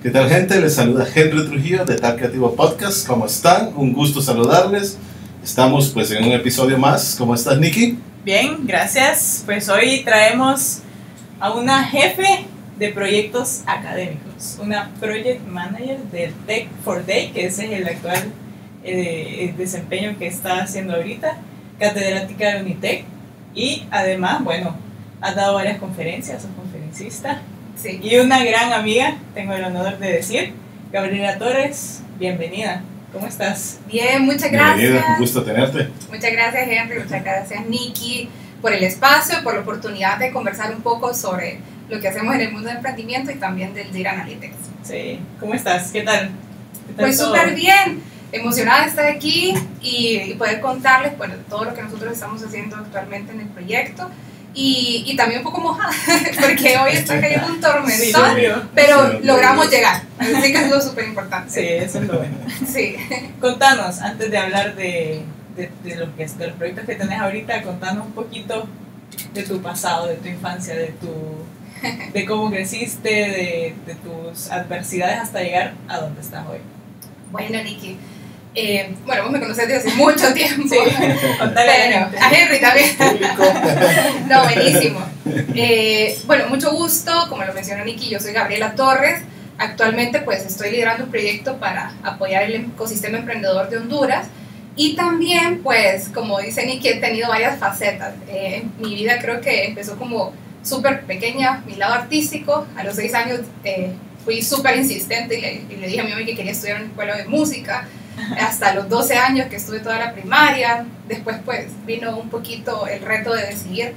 ¿Qué tal gente? Les saluda Henry Trujillo de Tal Creativo Podcast. ¿Cómo están? Un gusto saludarles. Estamos pues en un episodio más. ¿Cómo estás, Nikki? Bien, gracias. Pues hoy traemos a una jefe de proyectos académicos, una project manager del Tech for Day, que ese es el actual eh, desempeño que está haciendo ahorita, catedrática de Unitec y además, bueno, ha dado varias conferencias, es conferencista Sí. Y una gran amiga, tengo el honor de decir, Gabriela Torres, bienvenida. ¿Cómo estás? Bien, muchas gracias. Bienvenida, un gusto tenerte. Muchas gracias, Henry, muchas gracias, Nikki, por el espacio, por la oportunidad de conversar un poco sobre lo que hacemos en el mundo del emprendimiento y también del DIR Analytics. Sí, ¿cómo estás? ¿Qué tal? pues súper bien, emocionada de estar aquí y, poder contarles bueno, todo lo que nosotros estamos haciendo actualmente en el proyecto y, y, también un poco mojada, porque hoy está cayendo un tormentón, pero logramos llegar, así que es lo súper importante. Sí, eso es lo bueno. Sí. Contanos, antes de hablar de, de, de, lo que, de los proyectos que tenés ahorita, contanos un poquito de tu pasado, de tu infancia, de, tu, de cómo creciste, de, de tus adversidades hasta llegar a donde estás hoy. Bueno, Niki eh, bueno, vos me conocés desde hace mucho tiempo. Sí, a Henry también. no, buenísimo. Eh, bueno, mucho gusto. Como lo mencionó Niki, yo soy Gabriela Torres. Actualmente pues estoy liderando un proyecto para apoyar el ecosistema emprendedor de Honduras. Y también pues, como dice Niki, he tenido varias facetas. Eh, mi vida creo que empezó como súper pequeña, mi lado artístico. A los seis años fui súper insistente y le, y le, dije a mi mamá que quería estudiar en una escuela de música hasta los 12 años que estuve toda la primaria. Después pues vino un poquito el reto de decidir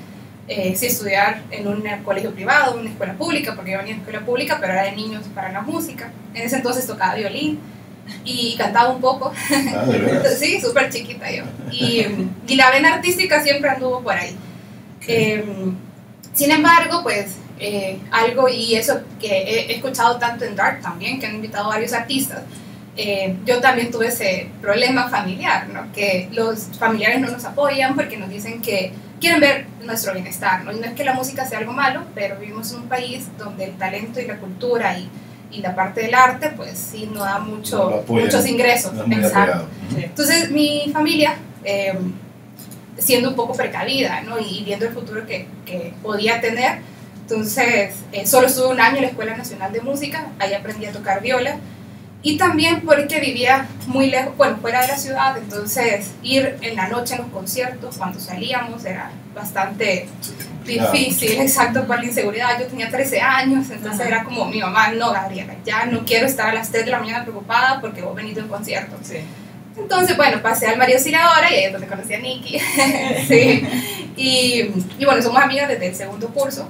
eh, si estudiar en un colegio privado, una escuela pública, porque yo venía de escuela pública, pero era de niños para la música. En ese entonces tocaba violín y cantaba un poco. Ah, sí, súper chiquita yo. Y, y, la vena artística siempre anduvo por ahí. Em, sin embargo, pues eh, algo, y eso que he escuchado tanto en Dark también, que han invitado varios artistas, eh, yo también tuve ese problema familiar, ¿no? que los familiares no nos apoyan porque nos dicen que quieren ver nuestro bienestar. ¿no? Y no es que la música sea algo malo, pero vivimos en un país donde el talento y la cultura y, y la parte del arte, pues sí, no da mucho, muchos ingresos. Exacto. Entonces mi familia, eh, siendo un poco precavida ¿no? y viendo el futuro que, que podía tener, entonces eh, solo estuve un año en la Escuela Nacional de Música, ahí aprendí a tocar viola y también porque vivía muy lejos, bueno, fuera de la ciudad, entonces ir en la noche a los conciertos cuando salíamos era bastante difícil, exacto, por la inseguridad. Yo tenía 13 años, entonces era como mi mamá, no, Gabriela, ya no quiero estar a las 3 de la mañana preocupada porque vos venís de un concierto. Sí. Entonces, bueno, pasé al María Auxiliadora y ahí es donde conocí a Nikki. sí. Y, y bueno, somos amigas desde el segundo curso.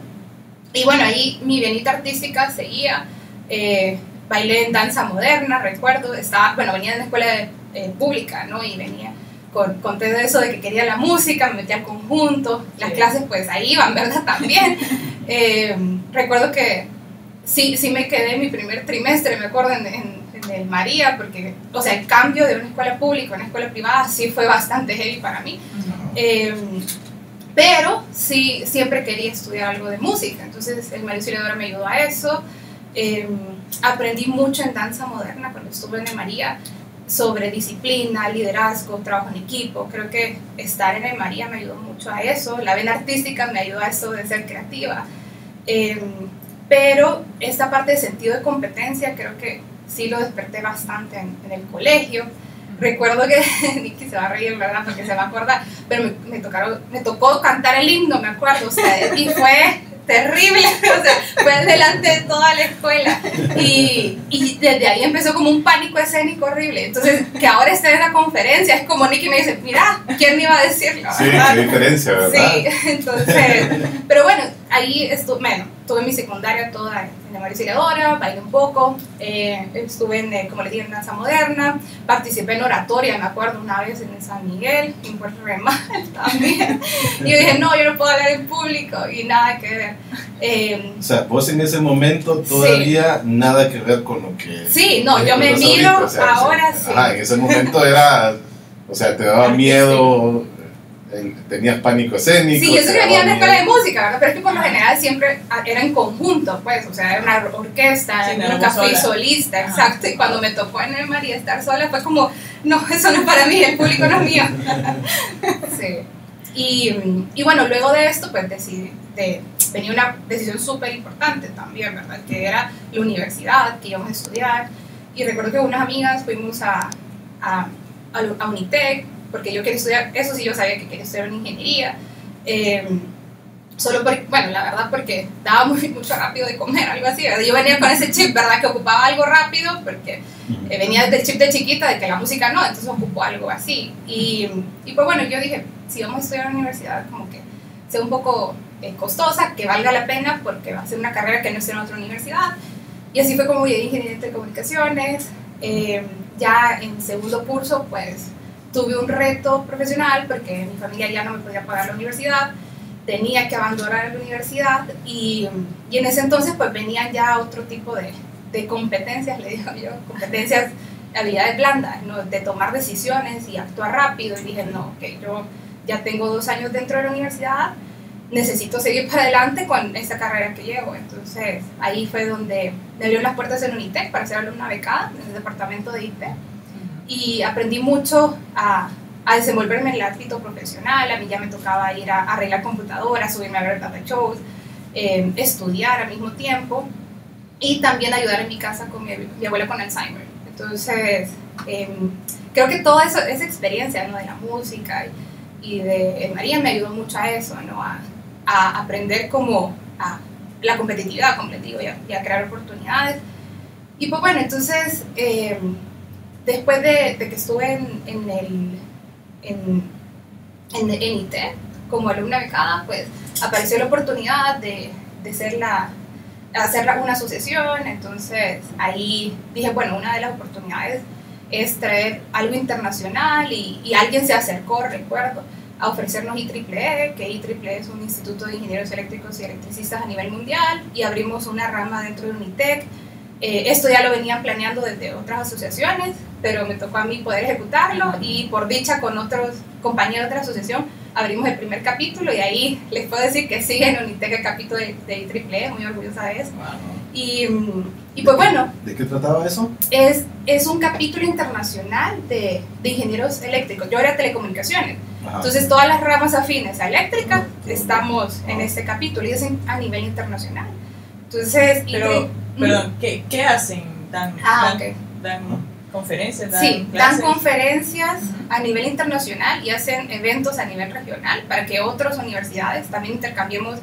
Y bueno, ahí mi venita artística seguía. Eh, bailé en danza moderna, recuerdo, estaba, bueno, venía de la escuela eh, pública, ¿no? Y venía con, con todo eso de que quería la música, me metía al conjunto, las clases pues ahí iban, ¿verdad? También. Eh, recuerdo que sí, sí me quedé en mi primer trimestre, me acuerdo, en, en, el María, porque, o sea, el cambio de una escuela pública a una escuela privada sí fue bastante heavy para mí. Eh, pero sí, siempre quería estudiar algo de música, entonces el Auxiliadora me ayudó a eso. Eh, aprendí mucho en danza moderna cuando estuve en María sobre disciplina, liderazgo, trabajo en equipo. Creo que estar en el María me ayudó mucho a eso. La vena artística me ayudó a eso de ser creativa. Eh, pero esta parte de sentido de competencia creo que sí lo desperté bastante en, el colegio. Recuerdo que Nicky se va a reír, ¿verdad? Porque se va a acordar, pero me, me, tocaron, me tocó cantar el himno, me acuerdo, o sea, y fue terrible, o sea, fue delante de toda la escuela. Y, y, desde ahí empezó como un pánico escénico horrible. Entonces, que ahora esté en la conferencia, es como Nicky me dice, mira, ¿quién me iba a decirlo? Sí, qué diferencia, ¿verdad? Sí, entonces, pero bueno, ahí estuve, bueno, tuve mi secundaria toda en la bailé un poco, eh, estuve en, eh, como les dije, en danza moderna, participé en oratoria, me acuerdo una vez en San Miguel, en Puerto Real también. y yo dije, no, yo no puedo hablar en público y nada que ver. Eh, o sea, vos en ese momento todavía nada que ver con lo que... Sí, no, yo me miro ahora sí. Ajá, en ese momento era, o sea, te daba miedo el- tenías pánico escénico. Sí, eso que venía de daba la escuela de música, ¿verdad? Pero es que por lo general siempre ah, era en conjunto, pues, o sea, era una orquesta, Sí, sola. solista, Ajá. exacto. Y cuando me tocó en el María estar sola fue como, no, eso no es para mí, el público no es mío. sí. Y, y bueno, luego de esto, pues decidí, de, venía una decisión súper importante también, ¿verdad? Que era la universidad, que íbamos a estudiar. Y recuerdo que unas amigas fuimos a, a, a, a Unitec, porque yo quería estudiar, eso sí yo sabía que quería estudiar una ingeniería. Eh, solo por, bueno, la verdad porque daba muy, mucho rápido de comer, algo así, ¿verdad? Yo venía con ese chip, ¿verdad? Que ocupaba algo rápido, porque eh, venía del chip de chiquita, de que la música no, entonces ocupó algo así. Y, y pues bueno, yo dije, si vamos a estudiar en la universidad, como que sea un poco eh, costosa, que valga la pena, porque va a ser una carrera que no esté en otra universidad. Y así fue como llegué a Ingeniería de Telecomunicaciones. Eh, ya en segundo curso, pues tuve un reto profesional, porque mi familia ya no me podía pagar la universidad tenía que abandonar la universidad y, y, en ese entonces pues venían ya otro tipo de, de competencias, le digo yo, competencias, habilidades blandas, ¿no? de tomar decisiones y actuar rápido y dije, no, que yo ya tengo dos años dentro de la universidad, necesito seguir para adelante con esta carrera que llevo. Entonces ahí fue donde me abrieron las puertas en Unitec para ser alumna becada en el departamento de IT y aprendí mucho a a desenvolverme en el ámbito profesional, a mí ya me tocaba ir a, arreglar computadoras, subirme a ver data shows, eh, estudiar al mismo tiempo y también ayudar en mi casa con mi, mi abuela con Alzheimer. Entonces, eh, creo que toda esa, esa experiencia ¿no? de la música y, de en María me ayudó mucho a eso, ¿no? a, a aprender como a la competitividad, como les digo, y a, a crear oportunidades. Y pues bueno, entonces, eh, después de, de, que estuve en, en el en, en, en IT como alumna becada, pues apareció la oportunidad de, de ser la, hacer una asociación, entonces ahí dije, bueno, una de las oportunidades es traer algo internacional y, y alguien se acercó, recuerdo, a ofrecernos IEEE, que IEEE es un instituto de ingenieros eléctricos y electricistas a nivel mundial, y abrimos una rama dentro de Unitec. Eh, esto ya lo venían planeando desde otras asociaciones, pero me tocó a mí poder ejecutarlo y por dicha con otros compañeros de la asociación abrimos el primer capítulo y ahí les puedo decir que sigue en Unitec el capítulo de, de IEEE, muy orgullosa de eso. Wow. Y, y, pues bueno. ¿De qué trataba eso? Es, es un capítulo internacional de, de ingenieros eléctricos. Yo era telecomunicaciones. Ajá. Entonces todas las ramas afines a eléctrica estamos en este capítulo y es en, a nivel internacional. Entonces, pero, perdón, ¿qué, ¿qué hacen? ¿Dan, ah, dan, okay. dan conferencias? Dan sí, clases? dan conferencias uh -huh. a nivel internacional y hacen eventos a nivel regional para que otras universidades también intercambiemos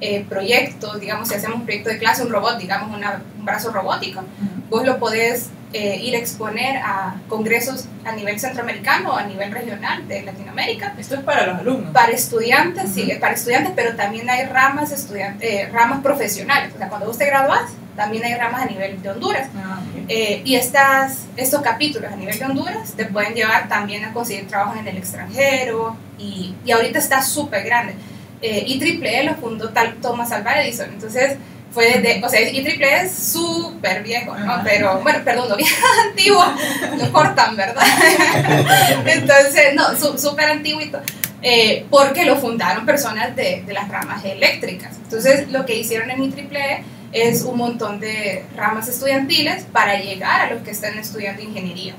eh, proyectos, digamos, si hacemos un proyecto de clase, un robot, digamos, una, un brazo robótico, uh -huh. vos lo podés eh, ir a exponer a congresos a nivel centroamericano o a nivel regional de Latinoamérica. Esto es para los alumnos. Para estudiantes, uh -huh. sí, para estudiantes, pero también hay ramas, estudiantes, eh, ramas profesionales. O sea, cuando vos te gradúas, también hay ramas a nivel de Honduras. Ah, okay. eh, y estas, estos capítulos a nivel de Honduras te pueden llevar también a conseguir trabajo en el extranjero y, y ahorita está súper grande. Eh, IEEE lo fundó tal Thomas Alva Edison, entonces fue desde, o sea, IEEE es súper viejo, ¿no? Pero, bueno, perdón, no viejo, antiguo, lo cortan, ¿verdad? Entonces, no, súper antiguito, eh, porque lo fundaron personas de, de, las ramas eléctricas. Entonces, lo que hicieron en IEEE es un montón de ramas estudiantiles para llegar a los que están estudiando ingeniería.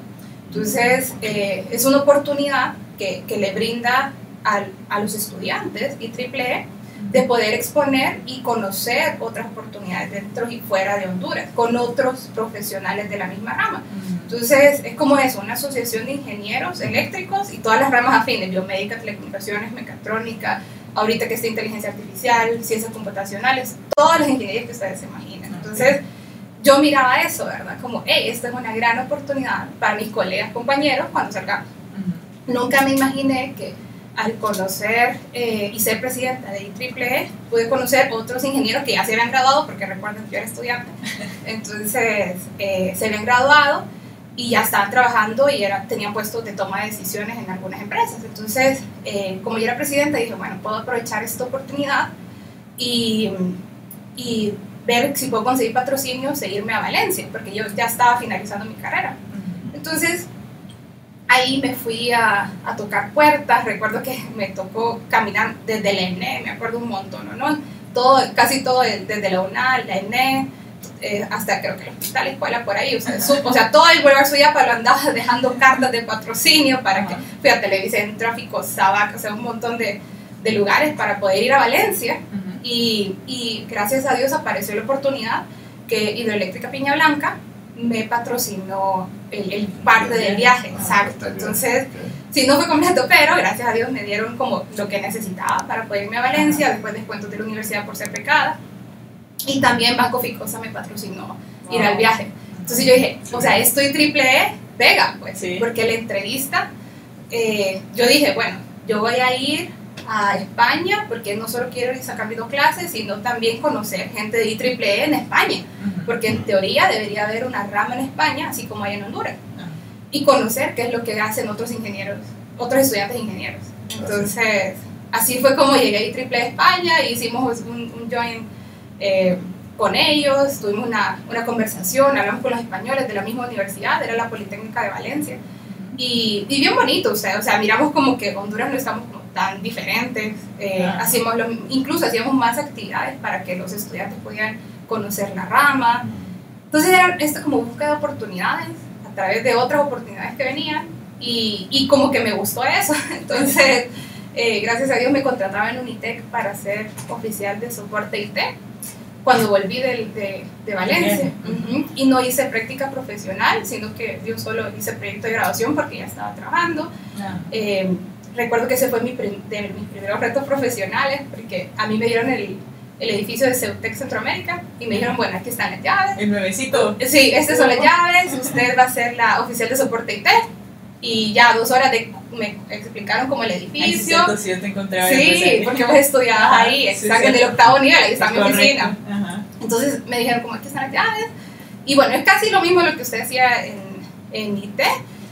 Entonces, eh, es una oportunidad que, que le brinda al, a los estudiantes IEEE de poder exponer y conocer otras oportunidades dentro y fuera de Honduras, con otros profesionales de la misma rama. Entonces, es como eso, una asociación de ingenieros eléctricos y todas las ramas afines, biomédica, telecomunicaciones, mecatrónica, ahorita que está inteligencia artificial, ciencias computacionales, todas las ingenierías que ustedes se imaginen. Entonces, yo miraba eso, ¿verdad? Como, hey, esta es una gran oportunidad para mis colegas, compañeros, cuando salgamos. Uh -huh. Nunca me imaginé que al conocer eh, y ser presidenta de IEEE, pude conocer otros ingenieros que ya se habían graduado, porque recuerden que yo era estudiante, entonces eh, se habían graduado y ya estaban trabajando y era, tenían puestos de toma de decisiones en algunas empresas. Entonces, eh, como yo era presidenta, dije, bueno, puedo aprovechar esta oportunidad y, y ver si puedo conseguir patrocinio, seguirme a Valencia, porque yo ya estaba finalizando mi carrera. Entonces, ahí me fui a, a, tocar puertas, recuerdo que me tocó caminar desde la ENE, me acuerdo un montón, ¿no? Todo, casi todo desde la UNAL, la ENE, eh, hasta creo que el hospital, escuela, por ahí, o sea, su, o sea todo el Boulevard Suyapa lo andaba dejando cartas de patrocinio para que fui a Televisión, Tráfico, Sabac, o sea, un montón de, de lugares para poder ir a Valencia. Y, y, gracias a Dios apareció la oportunidad que Hidroeléctrica Piña Blanca me patrocinó el, el parte del viaje, exacto, entonces... Sí, no fue completo, pero gracias a Dios me dieron como lo que necesitaba para poder irme a Valencia, después descuentos de la universidad por ser becada. Y también Banco Ficosa me patrocinó ir al viaje. Entonces yo dije, o sea, estoy triple E, pega, pues, porque la entrevista, eh, yo dije, bueno, yo voy a ir a España porque no solo quiero ir sacar dos clases, sino también conocer gente de IEEE en España, porque en teoría debería haber una rama en España, así como hay en Honduras, y conocer qué es lo que hacen otros ingenieros, otros estudiantes ingenieros. Entonces, así fue como llegué a IEEE España, hicimos un, un joint eh, con ellos, tuvimos una, una, conversación, hablamos con los españoles de la misma universidad, era la Politécnica de Valencia, y, y bien bonito, o sea, o sea, miramos como que Honduras no estamos como tan diferentes, eh, hacíamos lo, incluso hacíamos más actividades para que los estudiantes pudieran conocer la rama, entonces era esto como búsqueda de oportunidades a través de otras oportunidades que venían, y, y como que me gustó eso, entonces... Eh, gracias a Dios me contrataba en Unitec para ser oficial de soporte IT cuando volví de, de, de Valencia. Y no hice práctica profesional, sino que yo solo hice proyecto de graduación porque ya estaba trabajando. Ah. Eh, recuerdo que ese fue mi de mis primeros retos profesionales, porque a mí me dieron el, el edificio de Ceutec Centroamérica y me dijeron, bueno, aquí están las llaves. El nuevecito. Sí, estas son las llaves, usted va a ser la oficial de soporte IT y ya dos horas de, me explicaron como el edificio. Ay, sí, te encontraba sí porque vos estudiabas ahí, exacto, en el octavo nivel, ahí está mi oficina. Entonces me dijeron como aquí están las llaves. Y bueno, es casi lo mismo lo que usted hacía en, en IT,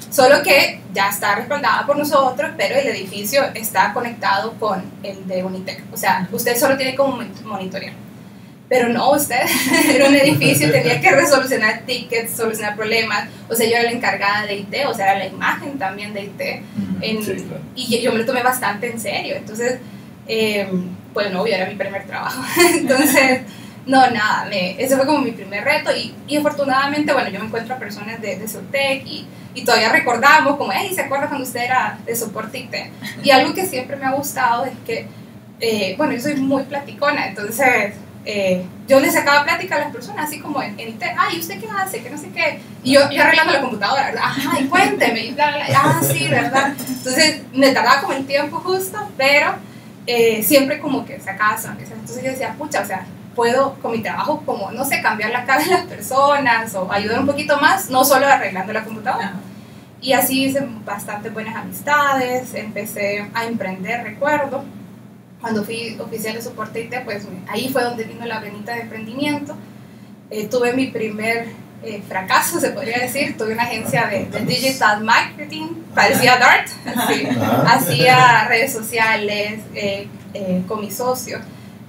solo que ya está respaldada por nosotros, pero el edificio está conectado con el de Unitec. O sea, usted solo tiene como monitorear. Pero no, usted era un edificio, tenía que resolucionar tickets, solucionar problemas. O sea, yo era la encargada de IT, o sea, era la imagen también de IT. En, Y yo me lo tomé bastante en serio. Entonces, eh, pues no, era mi primer trabajo. Entonces, no, nada, me, ese fue como mi primer reto. Y, y afortunadamente, bueno, yo me encuentro a personas de, de Sotec y, y todavía recordamos como, hey, ¿se acuerda cuando usted era de soporte IT? Y algo que siempre me ha gustado es que, eh, bueno, yo soy muy platicona, entonces eh, yo le sacaba plática a las personas, así como en, en ay, ¿usted qué hace? Que no sé qué. Y yo, yo arreglando la computadora, ¿verdad? Ay, cuénteme. Y ah, sí, ¿verdad? Entonces me tardaba como el tiempo justo, pero eh, siempre como que sacaba sonrisas. Entonces yo decía, pucha, o sea, puedo con mi trabajo como, no sé, cambiar la cara de las personas o ayudar un poquito más, no solo arreglando la computadora. Y así hice bastante buenas amistades, empecé a emprender, recuerdo cuando fui oficial de soporte IT, pues ahí fue donde vino la venita de emprendimiento. Eh, tuve mi primer eh, fracaso, se podría decir. Tuve una agencia de, digital marketing, parecía Dart, hacía redes sociales eh, con mi socio.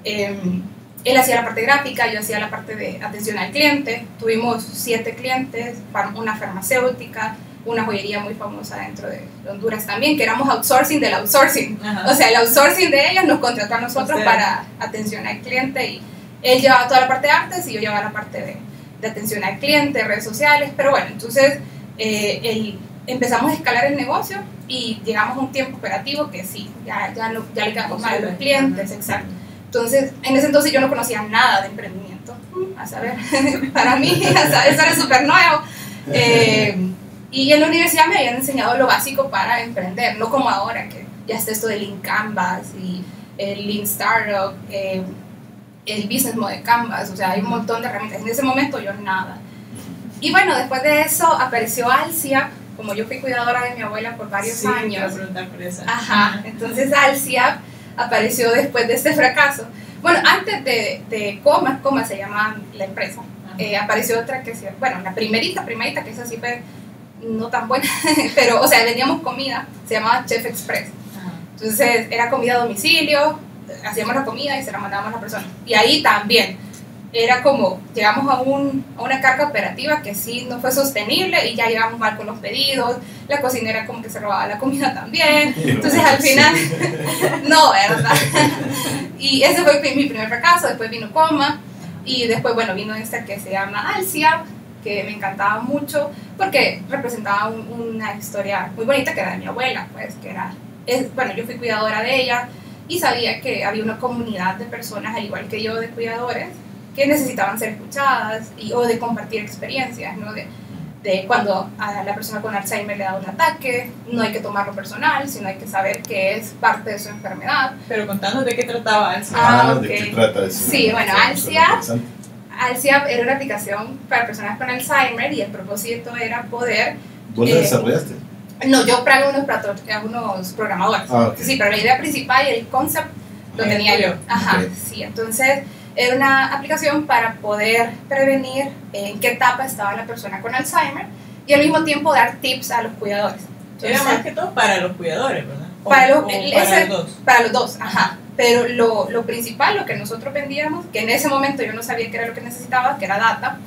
Em, él hacía la parte gráfica, yo hacía la parte de atención al cliente. Tuvimos siete clientes, una farmacéutica, una joyería muy famosa dentro de Honduras también, que éramos outsourcing del outsourcing. O sea, el outsourcing de ellos nos contrató a nosotros para atención al cliente y él llevaba toda la parte de artes y yo llevaba la parte de, de atención al cliente, redes sociales, pero bueno, entonces eh, el, empezamos a escalar el negocio y llegamos a un tiempo operativo que sí, ya, ya, no, ya le quedamos mal a los clientes, exacto. Entonces, en ese entonces yo no conocía nada de emprendimiento, a saber, para mí, eso era súper nuevo. Eh, y en la universidad me habían enseñado lo básico para emprender, no como ahora, que ya está esto del Lean Canvas y el Lean Startup, eh, el Business Model Canvas, o sea, hay un montón de herramientas. En ese momento yo nada. Y bueno, después de eso apareció Alcia, como yo fui cuidadora de mi abuela por varios sí, años. Por. Ajá, entonces Alcia apareció después de este fracaso. Bueno, antes de, de Coma, Coma se llama la empresa, eh, apareció otra que bueno, la primerita, primerita, que es así fue no tan buena, pero, o sea, vendíamos comida, se llamaba Chef Express. Entonces, era comida a domicilio, hacíamos la comida y se la mandábamos a la persona. Y ahí también, era como, llegamos a, un, a una carga operativa que sí no fue sostenible y ya llegamos mal con los pedidos, la cocinera como que se robaba la comida también, entonces al final, no, ¿verdad? y ese fue mi primer fracaso, después vino Coma y después, bueno, vino esta que se llama Alcia, que me encantaba mucho porque representaba una historia muy bonita que era de mi abuela, pues que era, es, bueno, yo fui cuidadora de ella y sabía que había una comunidad de personas, al igual que yo, de cuidadores, que necesitaban ser escuchadas y, o de compartir experiencias, ¿no? De, de cuando a la persona con Alzheimer le da un ataque, no hay que tomarlo personal, sino hay que saber que es parte de su enfermedad. Pero contanos de qué trataba Alcia. Ah, ah ¿de qué trata eso? Sí, bueno, Alcia, Alcia era una aplicación para personas con Alzheimer y el propósito era poder... ¿Vos la eh, desarrollaste? No, yo para unos, unos programadores. Ah, Sí, pero la idea principal y el concept lo tenía yo. Ajá, sí, entonces era una aplicación para poder prevenir en qué etapa estaba la persona con Alzheimer y al mismo tiempo dar tips a los cuidadores. era más que todo para los cuidadores, ¿verdad? para, los, dos. Para los dos, ajá. Pero lo, lo, principal, lo que nosotros vendíamos, que en ese momento yo no sabía qué era lo que necesitaba, que era data,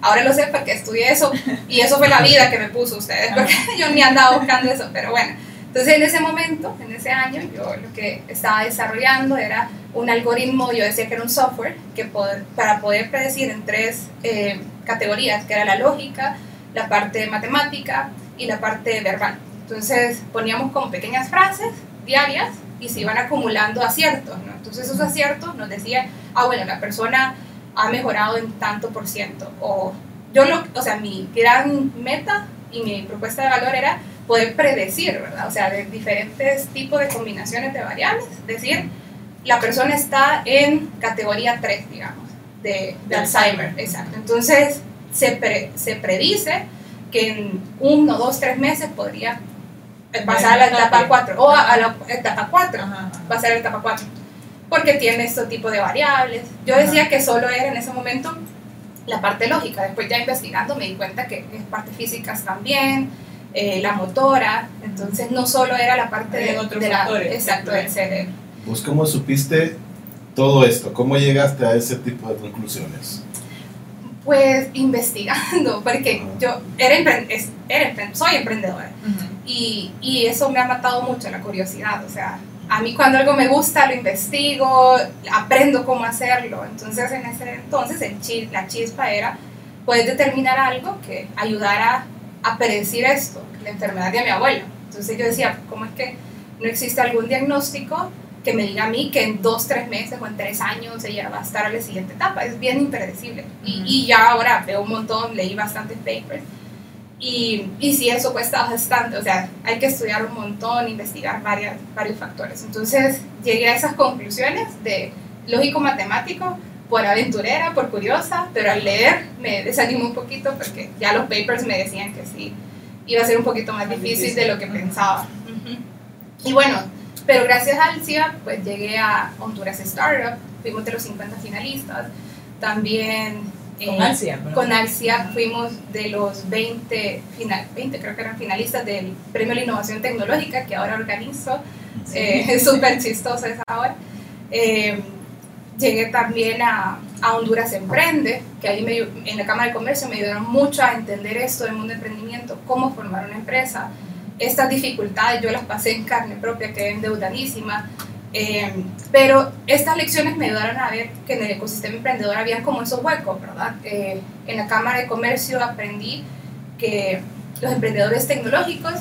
ahora lo sé porque estudié eso y eso fue la vida que me puso ustedes, porque yo ni andaba buscando eso, pero bueno. Entonces en ese momento, en ese año, yo lo que estaba desarrollando era un algoritmo, yo decía que era un software, que para poder predecir en tres eh, categorías, que era la lógica, la parte matemática y la parte verbal. Entonces poníamos como pequeñas frases diarias y se iban acumulando aciertos, ¿no? Entonces esos aciertos nos decían, ah, bueno, la persona ha mejorado en tanto por ciento. O yo, lo, o sea, mi gran meta y mi propuesta de valor era poder predecir, ¿verdad? O sea, de diferentes tipos de combinaciones de variables, decir, la persona está en categoría 3, digamos, de, Alzheimer. Exacto. Entonces, se, se predice que en uno, dos, tres meses podría pasar a la etapa 4 o a, la etapa 4, pasar a la etapa 4, porque tiene este tipo de variables. Yo decía que solo era en ese momento la parte lógica, después ya investigando me di cuenta que es parte físicas también, eh, la motora, entonces no solo era la parte de, de la, exacto, del cerebro. ¿Vos cómo supiste todo esto? ¿Cómo llegaste a ese tipo de conclusiones? Pues investigando, porque yo era, era soy emprendedora. Y, y, eso me ha matado mucho la curiosidad, o sea, a mí cuando algo me gusta lo investigo, aprendo cómo hacerlo, entonces en ese entonces el la chispa era poder determinar algo que ayudara a predecir esto, la enfermedad de mi abuelo. Entonces yo decía, ¿cómo es que no existe algún diagnóstico que me diga a mí que en dos, tres meses o en tres años ella va a estar a la siguiente etapa. Es bien impredecible. y, y, ya ahora veo un montón, leí bastantes papers. Y, y sí, eso cuesta bastante. O sea, hay que estudiar un montón, investigar varias, varios factores. Entonces llegué a esas conclusiones de lógico-matemático por aventurera, por curiosa, pero al leer me desanimó un poquito porque ya los papers me decían que sí, iba a ser un poquito más, difícil, de lo que pensaba. Y bueno, pero gracias al CIA, pues llegué a Honduras Startup, fuimos de los 50 finalistas. También con eh, Alcia, con Alcia fuimos de los 20, final, 20 creo que eran finalistas del Premio a la Innovación Tecnológica que ahora organizo. Eh, es súper chistoso esa hora. Eh, llegué también a, a, Honduras Emprende, que ahí me, en la Cámara de Comercio me ayudaron mucho a entender esto del mundo de emprendimiento, cómo formar una empresa, estas dificultades yo las pasé en carne propia, quedé endeudadísima, eh, pero estas lecciones me ayudaron a ver que en el ecosistema emprendedor había como esos huecos, ¿verdad? Eh, en la Cámara de Comercio aprendí que los emprendedores tecnológicos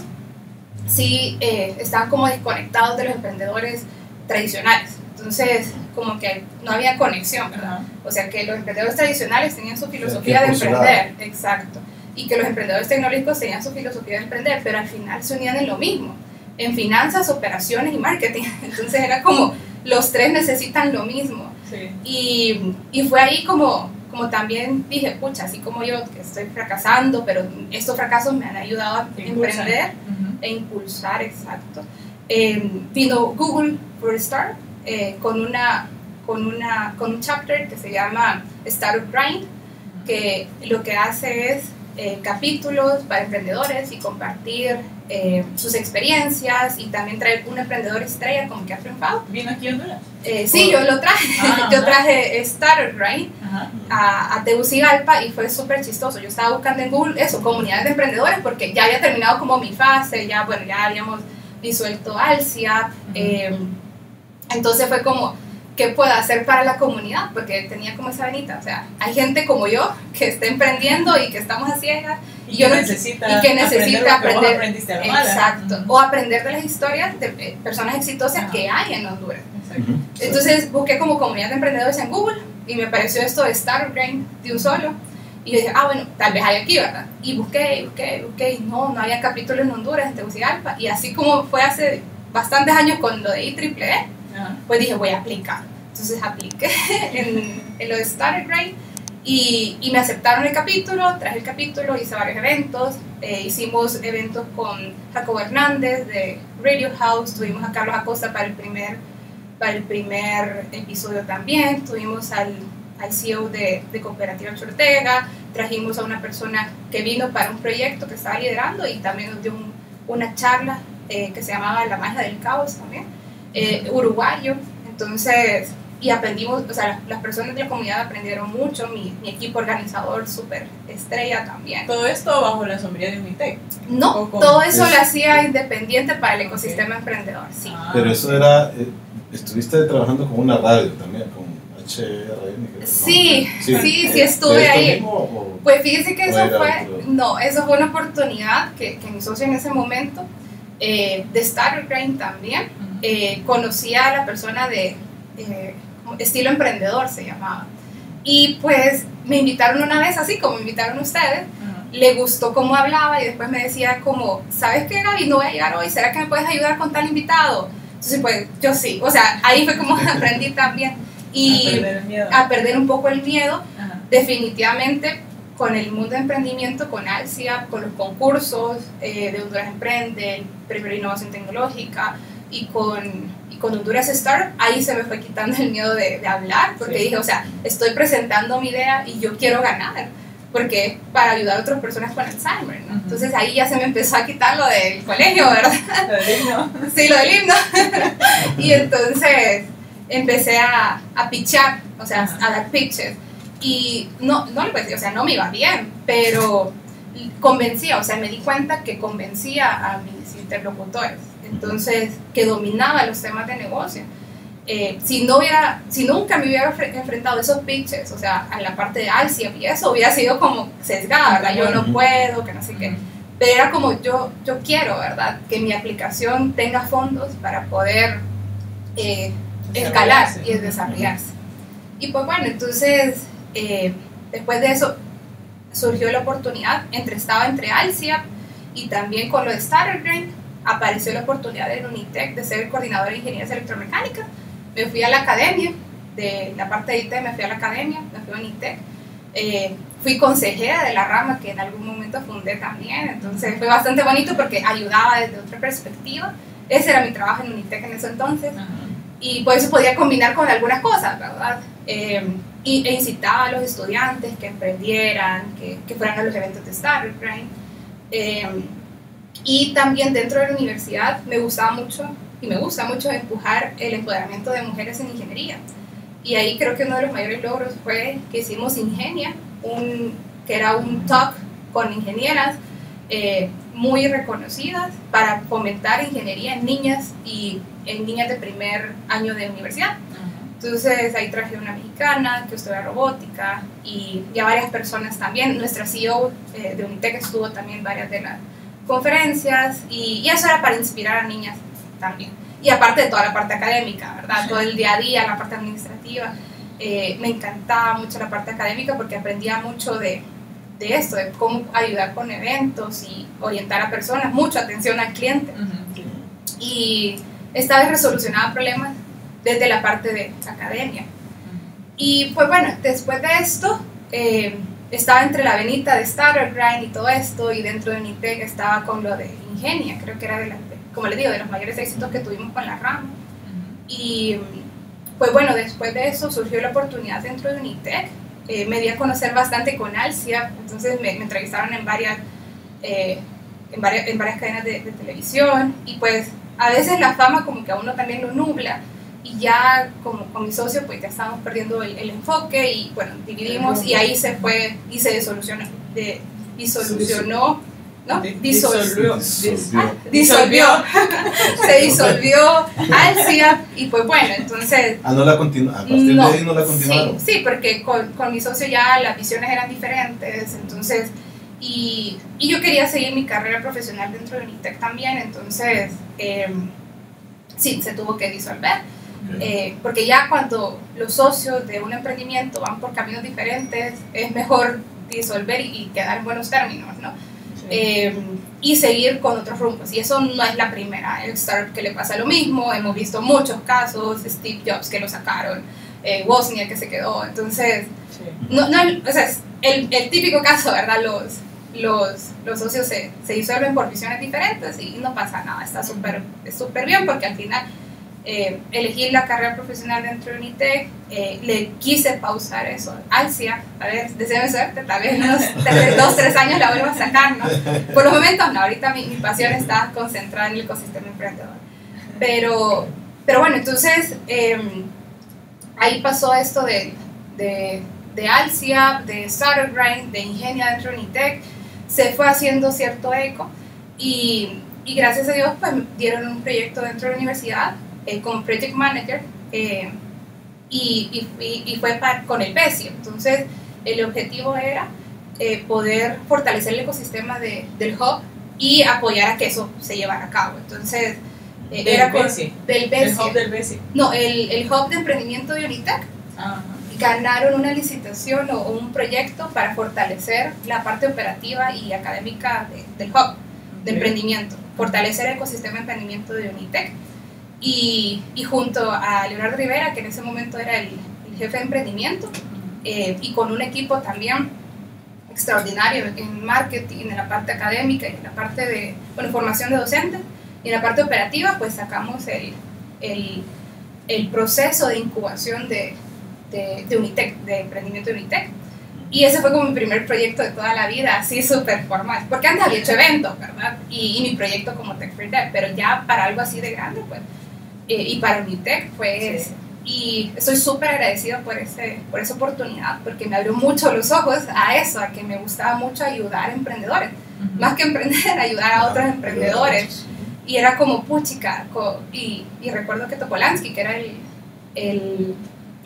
sí eh, estaban como desconectados de los emprendedores tradicionales. Entonces, como que no había conexión, ¿verdad? O sea, que los emprendedores tradicionales tenían su filosofía de emprender, exacto y que los emprendedores tecnológicos tenían su filosofía de emprender, pero al final se unían en lo mismo, en finanzas, operaciones y marketing. Entonces era como los tres necesitan lo mismo. Y, y, fue ahí como, como también dije, pucha, así como yo que estoy fracasando, pero estos fracasos me han ayudado a emprender e impulsar, exacto. Eh, vino Google for Start eh, con, una, con, una, con un chapter que se llama Startup Grind, que lo que hace es eh, capítulos para emprendedores y compartir eh, sus experiencias y también traer un emprendedor estrella como que ha triunfado. ¿Vino aquí a Honduras? Eh, sí, yo lo traje. Ah, yo traje Grind Ajá. a, a Tegucigalpa y fue súper chistoso. Yo estaba buscando en Google eso, comunidades de emprendedores, porque ya había terminado como mi fase, ya, bueno, ya habíamos disuelto Alcia. eh, entonces fue como, ¿qué puedo hacer para la comunidad? Porque tenía como esa venita. O sea, hay gente como yo que está emprendiendo y que estamos a ciegas. Y, yo que necesita, y que necesita aprender. que aprender- mala. Exacto. Ujú. O aprender de las historias de eh, personas exitosas Ajá. que hay en Honduras. Exacto. Entonces busqué como comunidad de emprendedores en Google y me apareció esto de Startup Brain de un solo. Y yo dije, ah, bueno, tal vez hay aquí, ¿verdad? Y busqué, y busqué, y busqué, y no, no había capítulo en Honduras, en Tegucigalpa. Y así como fue hace bastantes años con lo de IEEE, Pues dije, voy a aplicar. Entonces apliqué en, en lo de Startup Brain y, y me aceptaron el capítulo, traje el capítulo, hice varios eventos. eh, hicimos eventos con Jacobo Hernández de Radio House, tuvimos a Carlos Acosta para el primer, para el primer episodio también, tuvimos al, al CEO de, de Cooperativa Ortega, trajimos a una persona que vino para un proyecto que estaba liderando y también nos dio un- una charla eh, que se llamaba La magia del caos también, eh, uruguayo. Entonces, y aprendimos, o sea, las personas de la comunidad aprendieron mucho, mi, mi equipo organizador súper estrella también. Todo esto bajo la sombría de Unitec. No, todo eso Es- lo hacía independiente para el ecosistema emprendedor, sí. Ah. Pero eso era, eh, estuviste trabajando con una radio también, con. Sí, sí, sí ¿De estuve ahí. mismo o- Pues fíjese que ¿O eso fue, no, eso fue una oportunidad que, que mi socio en ese momento, eh, de Starter Brain también. Eh, conocía a la persona de eh, estilo emprendedor, se llamaba. Y pues me invitaron una vez, así como me invitaron ustedes, Ajá. le gustó cómo hablaba y después me decía como, ¿sabes qué Gaby? No voy a llegar hoy, ¿será que me puedes ayudar con tal invitado? Entonces pues yo sí, o sea, ahí fue como aprendí también. A Y perder el miedo. a perder un poco el miedo, definitivamente con el mundo de emprendimiento, con Alcia, con los concursos eh, de Honduras Emprende, de Innovación Tecnológica y con, y con Honduras Startup, ahí se me fue quitando el miedo de, de hablar, porque Sí. dije, o sea, estoy presentando mi idea y yo quiero ganar, porque es para ayudar a otras personas con Alzheimer, ¿no? Ujú. Entonces ahí ya se me empezó a quitar lo del colegio, ¿verdad? Lo del himno. Sí, lo del himno. y entonces empecé a, a pitchar, o sea, a dar pitches. Y no, no le decir, o sea, no me iba bien, pero convencía, o sea, me di cuenta que convencía a mis interlocutores. Entonces, que dominaba los temas de negocio. Eh, si no hubiera, si nunca me hubiera enfre- enfrentado esos pitches, o sea, a la parte de Alcia y eso, hubiera sido como sesgada, ¿verdad? Yo no puedo, que no sé qué. Pero era como yo, yo quiero, ¿verdad? Que mi aplicación tenga fondos para poder eh, escalar y desarrollarse. Y pues bueno, entonces eh, después de eso surgió la oportunidad, entre, estaba entre Alcia y también con lo de Starter Brain, apareció la oportunidad en Unitec de ser coordinador de ingeniería electromecánica. Me fui a la academia, de la parte de IT me fui a la academia, me fui a Unitec. Eh, fui consejera de la rama que en algún momento fundé también, entonces fue bastante bonito porque ayudaba desde otra perspectiva. Ese era mi trabajo en Unitec en ese entonces Ajá. y por eso podía combinar con algunas cosas, ¿verdad? Eh, y, e incitaba a los estudiantes que emprendieran, que, que fueran a los eventos de Startup Brain. Eh, y también dentro de la universidad me gustaba mucho y me gusta mucho empujar el empoderamiento de mujeres en ingeniería. Y ahí creo que uno de los mayores logros fue que hicimos Ingenia, un, que era un talk con ingenieras eh, muy reconocidas para fomentar ingeniería en niñas y en niñas de primer año de universidad. Entonces ahí traje una mexicana que estudia robótica y ya varias personas también. Nuestra CEO eh, de Unitec estuvo también varias de las conferencias y, y eso era para inspirar a niñas también. Y aparte de toda la parte académica, ¿verdad? Sí. Todo el día a día, la parte administrativa. Eh, me encantaba mucho la parte académica porque aprendía mucho de, de esto, de cómo ayudar con eventos y orientar a personas, mucha atención al cliente y esta vez resolucionaba problemas desde la parte de academia. Y pues bueno, después de esto, eh, estaba entre la venita de Starter Grind y todo esto, y dentro de Unitec estaba con lo de Ingenia, creo que era, de la- como les digo, de los mayores éxitos que tuvimos con la. Ujú. Y pues bueno, después de eso surgió la oportunidad dentro de Unitec eh, me di a conocer bastante con Alcia, entonces me, me entrevistaron en varias, eh, en varias, en varias cadenas de, de, televisión y pues a veces la fama como que a uno también lo nubla y ya como con mi socio pues ya estábamos perdiendo el, el enfoque y bueno, dividimos y ahí se fue y se disolucionó, de, disolucionó ¿no? Disolvió. Disolvió. Ah, disolvió. se disolvió Alcia y pues bueno, entonces... Ah, no la continu a partir No, de ahí no la continuaron. Sí, sí, porque con, con mi socio ya las visiones eran diferentes, entonces, y, y yo quería seguir mi carrera profesional dentro de Unitec también, entonces, eh, sí, se tuvo que disolver, Eh, porque ya cuando los socios de un emprendimiento van por caminos diferentes, es mejor disolver y, quedar en buenos términos, ¿no? Eh, y seguir con otros rumbos. Y eso no es la primera el startup que le pasa lo mismo. Hemos visto muchos casos, Steve Jobs que lo sacaron, eh, Wozniak que se quedó. Entonces, Sí. no, no, o sea, es el, el típico caso, ¿verdad? Los, los, los socios se, se disuelven por visiones diferentes y no pasa nada. Está súper súper bien porque al final eh, elegí la carrera profesional dentro de Unitec, eh, le quise pausar eso. Alcia, a ver, deseo suerte, tal vez en unos tres- dos, tres años la vuelva a sacar, ¿no? Por los momentos no, ahorita mi, mi pasión está concentrada en el ecosistema emprendedor. Pero, pero bueno, entonces eh, ahí pasó esto de, de, de Alcia, de Startup Grind, de Ingenia dentro de Unitec, se fue haciendo cierto eco y, y gracias a Dios pues dieron un proyecto dentro de la universidad eh, como Project Manager eh, y, y, fue pa- con el PESI. Entonces el objetivo era eh, poder fortalecer el ecosistema de, del hub y apoyar a que eso se llevara a cabo. Entonces eh, Del era con- BESI. del El BESI. hub del Besi. No, el, el hub de emprendimiento de Unitec Ajá. ganaron una licitación o, o un proyecto para fortalecer la parte operativa y académica de- del hub de emprendimiento, fortalecer el ecosistema de emprendimiento de Unitec. Y, y junto a Leonardo Rivera, que en ese momento era el, el jefe de emprendimiento, eh, y con un equipo también extraordinario en marketing, en la parte académica y en la parte de bueno, formación de docentes, y en la parte operativa, pues sacamos el, el, el proceso de incubación de, de, de Unitec, de emprendimiento de Unitec. Y ese fue como mi primer proyecto de toda la vida, así súper formal. Porque antes había hecho eventos, ¿verdad? Y, y mi proyecto como Tech for Dev, pero ya para algo así de grande, pues. Eh, y para Unitec, pues. Sí. Y estoy súper agradecida por, ese, por esa oportunidad, porque me abrió mucho los ojos a eso, a que me gustaba mucho ayudar a emprendedores. Ujú. Más que emprender, ayudar a otros emprendedores. Y era como puchica. co- y, y recuerdo que Topolansky, que era el, el,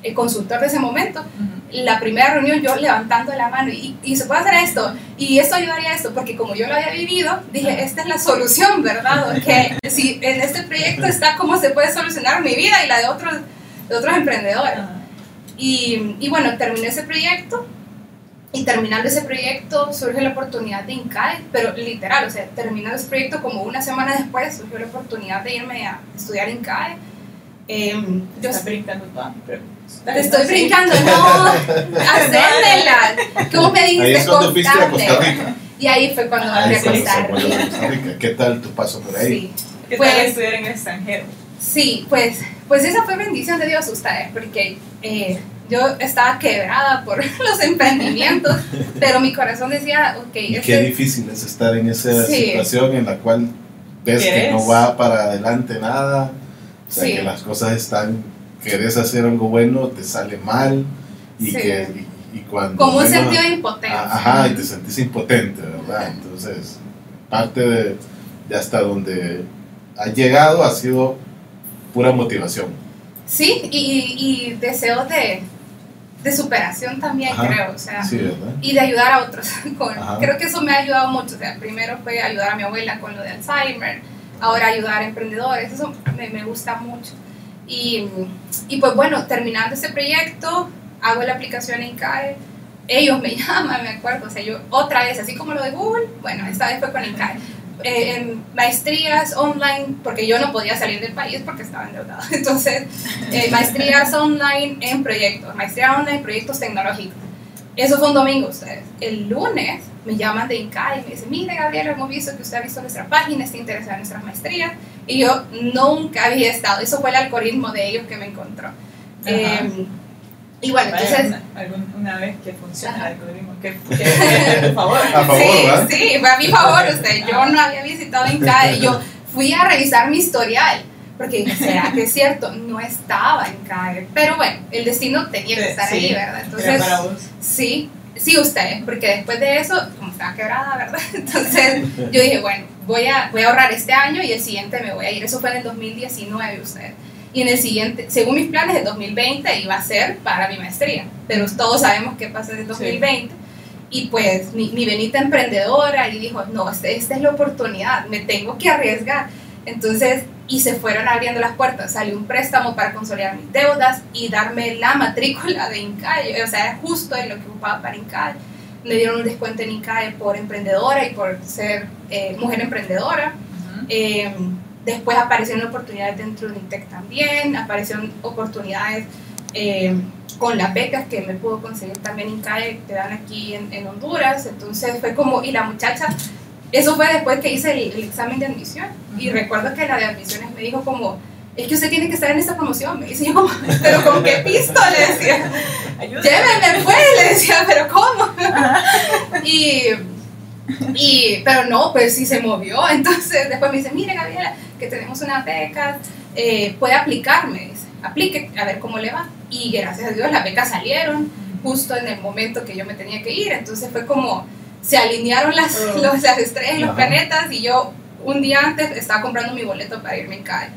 el consultor de ese momento, Ujú. la primera reunión yo levantando la mano y, y se puede hacer esto y esto ayudaría a esto porque como yo lo había vivido dije esta es la solución verdad que si en este proyecto está cómo se puede solucionar mi vida y la de otros de otros emprendedores. Y, y bueno terminé ese proyecto y terminando ese proyecto surge la oportunidad de INCAE pero literal o sea terminando ese proyecto como una semana después surgió la oportunidad de irme a estudiar INCAE. Em, yo brincando toda mi pregunta. Te estoy brincando, no, hacérmela. ¿Cómo me Ahí dijiste es cuando fuiste a Costa? Rica. Y ahí fue cuando Ah, me Ahí fui a Costa Rica. ¿Qué tal tu paso por ahí? Sí, ¿Qué Pues- tal estudiar en el extranjero? sí, pues, pues esa fue bendición de Dios ustedes, porque eh, yo estaba quebrada por los emprendimientos, pero mi corazón decía, ok, Y este- qué difícil es estar en esa Sí. situación en la cual ves que ¿Querés? no va para adelante nada, o sea, Sí. que las cosas están, querés hacer algo bueno, te sale mal y Sí. que y, y cuando como un sentido de impotencia. Ah, Ajá, y te sentís impotente, ¿verdad? Entonces, parte de, de hasta donde has llegado ha sido pura motivación. Sí, y, y deseos de, de superación también, Ajá. creo, o sea, Sí, ¿verdad? y de ayudar a otros. Con, creo que eso me ha ayudado mucho. O sea, primero fue ayudar a mi abuela con lo de Alzheimer, ahora ayudar a emprendedores, eso me, me gusta mucho. Y, y pues bueno, terminando ese proyecto, hago la aplicación en CAE, ellos me llaman, me acuerdo, o sea, yo otra vez, así como lo de Google, bueno, esta vez fue con INCAE. Eh, en maestrías online, porque yo no podía salir del país porque estaba endeudado. Entonces, eh, maestrías online en proyectos, maestría online en proyectos tecnológicos. Eso fue un domingo, ustedes. El lunes me llaman de INCAE y me dicen, mire Gabriela, hemos visto que usted ha visto nuestra página, está interesada en nuestras maestrías. Y yo nunca había estado, eso fue el algoritmo de ellos que me encontró. Eh, Y bueno, Vaya, entonces... una, una vez que funcione el algoritmo, que, que, por favor. A favor, sí, ¿verdad? sí, fue a mi favor usted. Yo no había visitado INCAE. Yo fui a revisar mi historial. Porque dije, ¿será que es cierto? No estaba en CAE. Pero bueno, el destino tenía que estar Sí, ahí, ¿verdad? Era Entonces, para vos. sí, sí usted, porque después de eso, como estaba quebrada, ¿verdad? Entonces yo dije, bueno, voy a, voy a ahorrar este año y el siguiente me voy a ir. Eso fue en el 2019 usted. Y en el siguiente, según mis planes, el 2020 iba a ser para mi maestría. Pero todos sabemos qué pasa en el 2020. Y pues mi, mi Benita emprendedora y dijo, no, este- esta es la oportunidad, me tengo que arriesgar. Entonces, y se fueron abriendo las puertas. Salió un préstamo para consolidar mis deudas y darme la matrícula de INCAE. O sea, justo en lo que ocupaba para INCAE. Me dieron un descuento en INCAE por emprendedora y por ser eh, mujer emprendedora. Ujú. Eh, después aparecieron oportunidades dentro de INTEC también, aparecieron oportunidades eh, con las becas que me pudo conseguir también INCAE, que dan aquí en, en Honduras. Entonces fue como, y la muchacha, eso fue después que hice el, el examen de admisión. Y Ujú. recuerdo que la de admisiones me dijo como, es que usted tiene que estar en esta promoción. Me dice yo como, pero con qué pisto, le decía. Llévenme pues, le decía, pero ¿cómo? y, y, pero no, pues sí se movió. Entonces después me dice, mire Gabriela, que tenemos unas becas, eh, puede aplicarme, dice, aplique, a ver cómo le va. Y gracias a Dios las becas salieron justo en el momento que yo me tenía que ir. Entonces fue como, se alinearon las, Oh. los- las estrellas, los planetas y yo un día antes estaba comprando mi boleto para irme en CAE.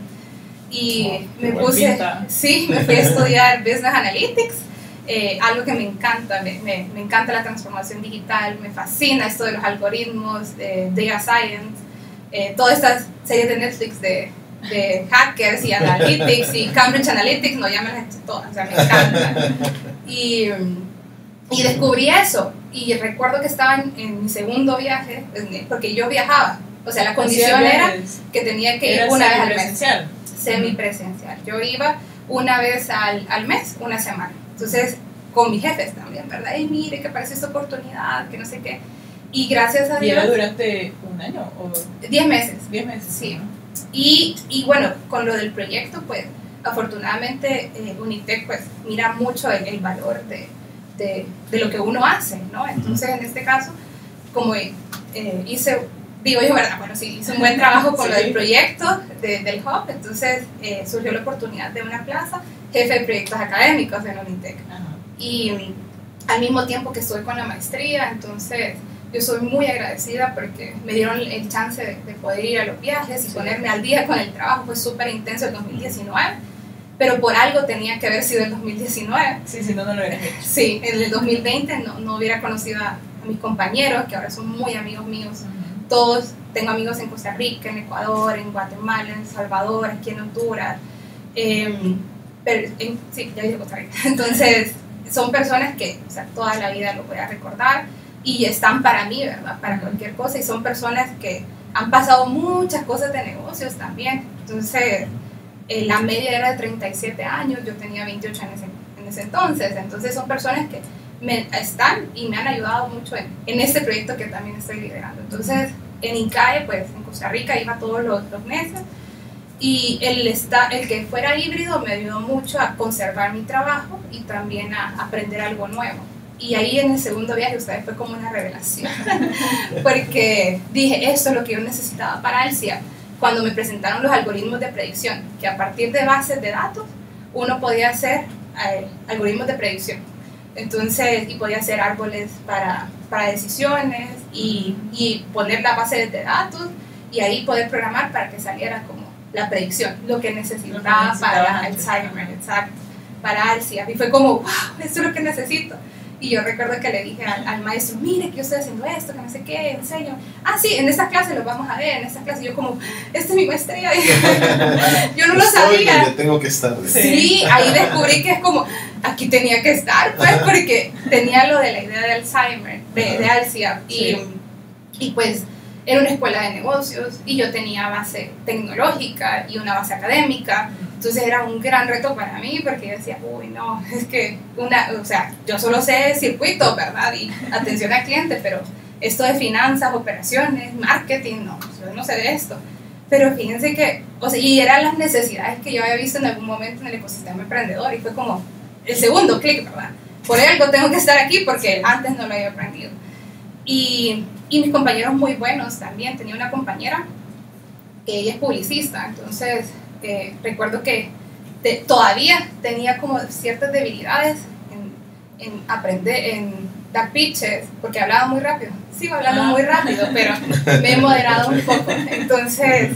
Y Oh, me puse, pinta. sí, me fui a estudiar Business Analytics, eh, algo que me encanta, me, me, me encanta la transformación digital, me fascina esto de los algoritmos, de Data Science, eh, todas estas series de Netflix de, de hackers y analytics y Cambridge Analytics, no, ya me las he hecho todas, o sea, me encanta. Y, y descubrí eso, y recuerdo que estaba en, en mi segundo viaje, porque yo viajaba, o sea, la condición era que tenía que ir Era una vez al mes semipresencial. semipresencial. Yo iba una vez al, al mes, una semana. Entonces, con mis jefes también, ¿verdad? Y mire, que parece esta oportunidad, que no sé qué. Y gracias a ¿Y era Dios, durante un año o 10 meses. 10 meses? Sí. Y, y bueno, con lo del proyecto, pues afortunadamente eh, Unitec pues mira mucho el, el valor de, de, de lo que uno hace, ¿no? Entonces, en este caso, como eh, hice, digo yo, ¿verdad? Bueno, sí, hice un buen trabajo con lo Sí. del proyecto de- del hub, entonces eh, surgió la oportunidad de una plaza, jefe de proyectos académicos en Unitec Ajá. y al mismo tiempo que estoy con la maestría, entonces yo soy muy agradecida porque me dieron el chance de, de poder ir a los viajes y Sí. ponerme al día con el trabajo, fue súper intenso el 2019, pero por algo tenía que haber sido el 2019. Sí, si no, no lo hubieras hecho. Sí, en el 2020 no, no hubiera conocido a, a mis compañeros, que ahora son muy amigos míos, todos, tengo amigos en Costa Rica, en Ecuador, en Guatemala, en Salvador, aquí en Honduras, em, pero en- sí, ya dije Costa Rica. Entonces, son personas que o sea, toda la vida lo voy a recordar y están para mí, ¿verdad? Para cualquier cosa y son personas que han pasado muchas cosas de negocios también. Entonces, eh, la media era de 37 años, yo tenía 28 en ese, en ese entonces, entonces son personas que me están y me han ayudado mucho en, en este proyecto que también estoy liderando. Entonces, en INCAE, pues en Costa Rica iba todos los, los meses y el, esta- el que fuera híbrido me ayudó mucho a conservar mi trabajo y también a aprender algo nuevo. Y ahí en el segundo viaje, ustedes fue como una revelación, porque dije, esto es lo que yo necesitaba para Alcia, cuando me presentaron los algoritmos de predicción, que a partir de bases de datos uno podía hacer eh, algoritmos de predicción. Entonces, y podía hacer árboles para, para decisiones y, y poner la base de datos y ahí poder programar para que saliera como la predicción, lo que necesitaba, para antes. Alzheimer, exacto, para Alzheimer. Y fue como, wow, esto es lo que necesito. Y yo recuerdo que le dije al, al maestro, mire que yo estoy haciendo esto, que no sé qué, enseño. Ah, sí, en esta clase lo vamos a ver, en esta clase. Yo como, esta es mi maestría. yo no lo Estoy sabía. donde tengo que estar. Sí. Sí, ahí descubrí que es como, aquí tenía que estar, pues, porque tenía lo de la idea de Alzheimer, de, de Alzheimer, y, Sí. y pues era una escuela de negocios y yo tenía base tecnológica y una base académica, entonces era un gran reto para mí porque yo decía, uy, no, es que una, o sea, yo solo sé circuito, ¿verdad? Y atención al cliente, pero esto de finanzas, operaciones, marketing, no, yo no sé de esto. Pero fíjense que, o sea, y eran las necesidades que yo había visto en algún momento en el ecosistema emprendedor y fue como, el segundo clic, ¿verdad? Por algo tengo que estar aquí porque antes no lo había aprendido. Y, y mis compañeros muy buenos también. Tenía una compañera que ella es publicista, entonces recuerdo que todavía tenía como ciertas debilidades en, en, aprender, en dar pitches, porque hablaba muy rápido. Sigo hablando Ah. muy rápido, pero me he moderado un poco. Entonces,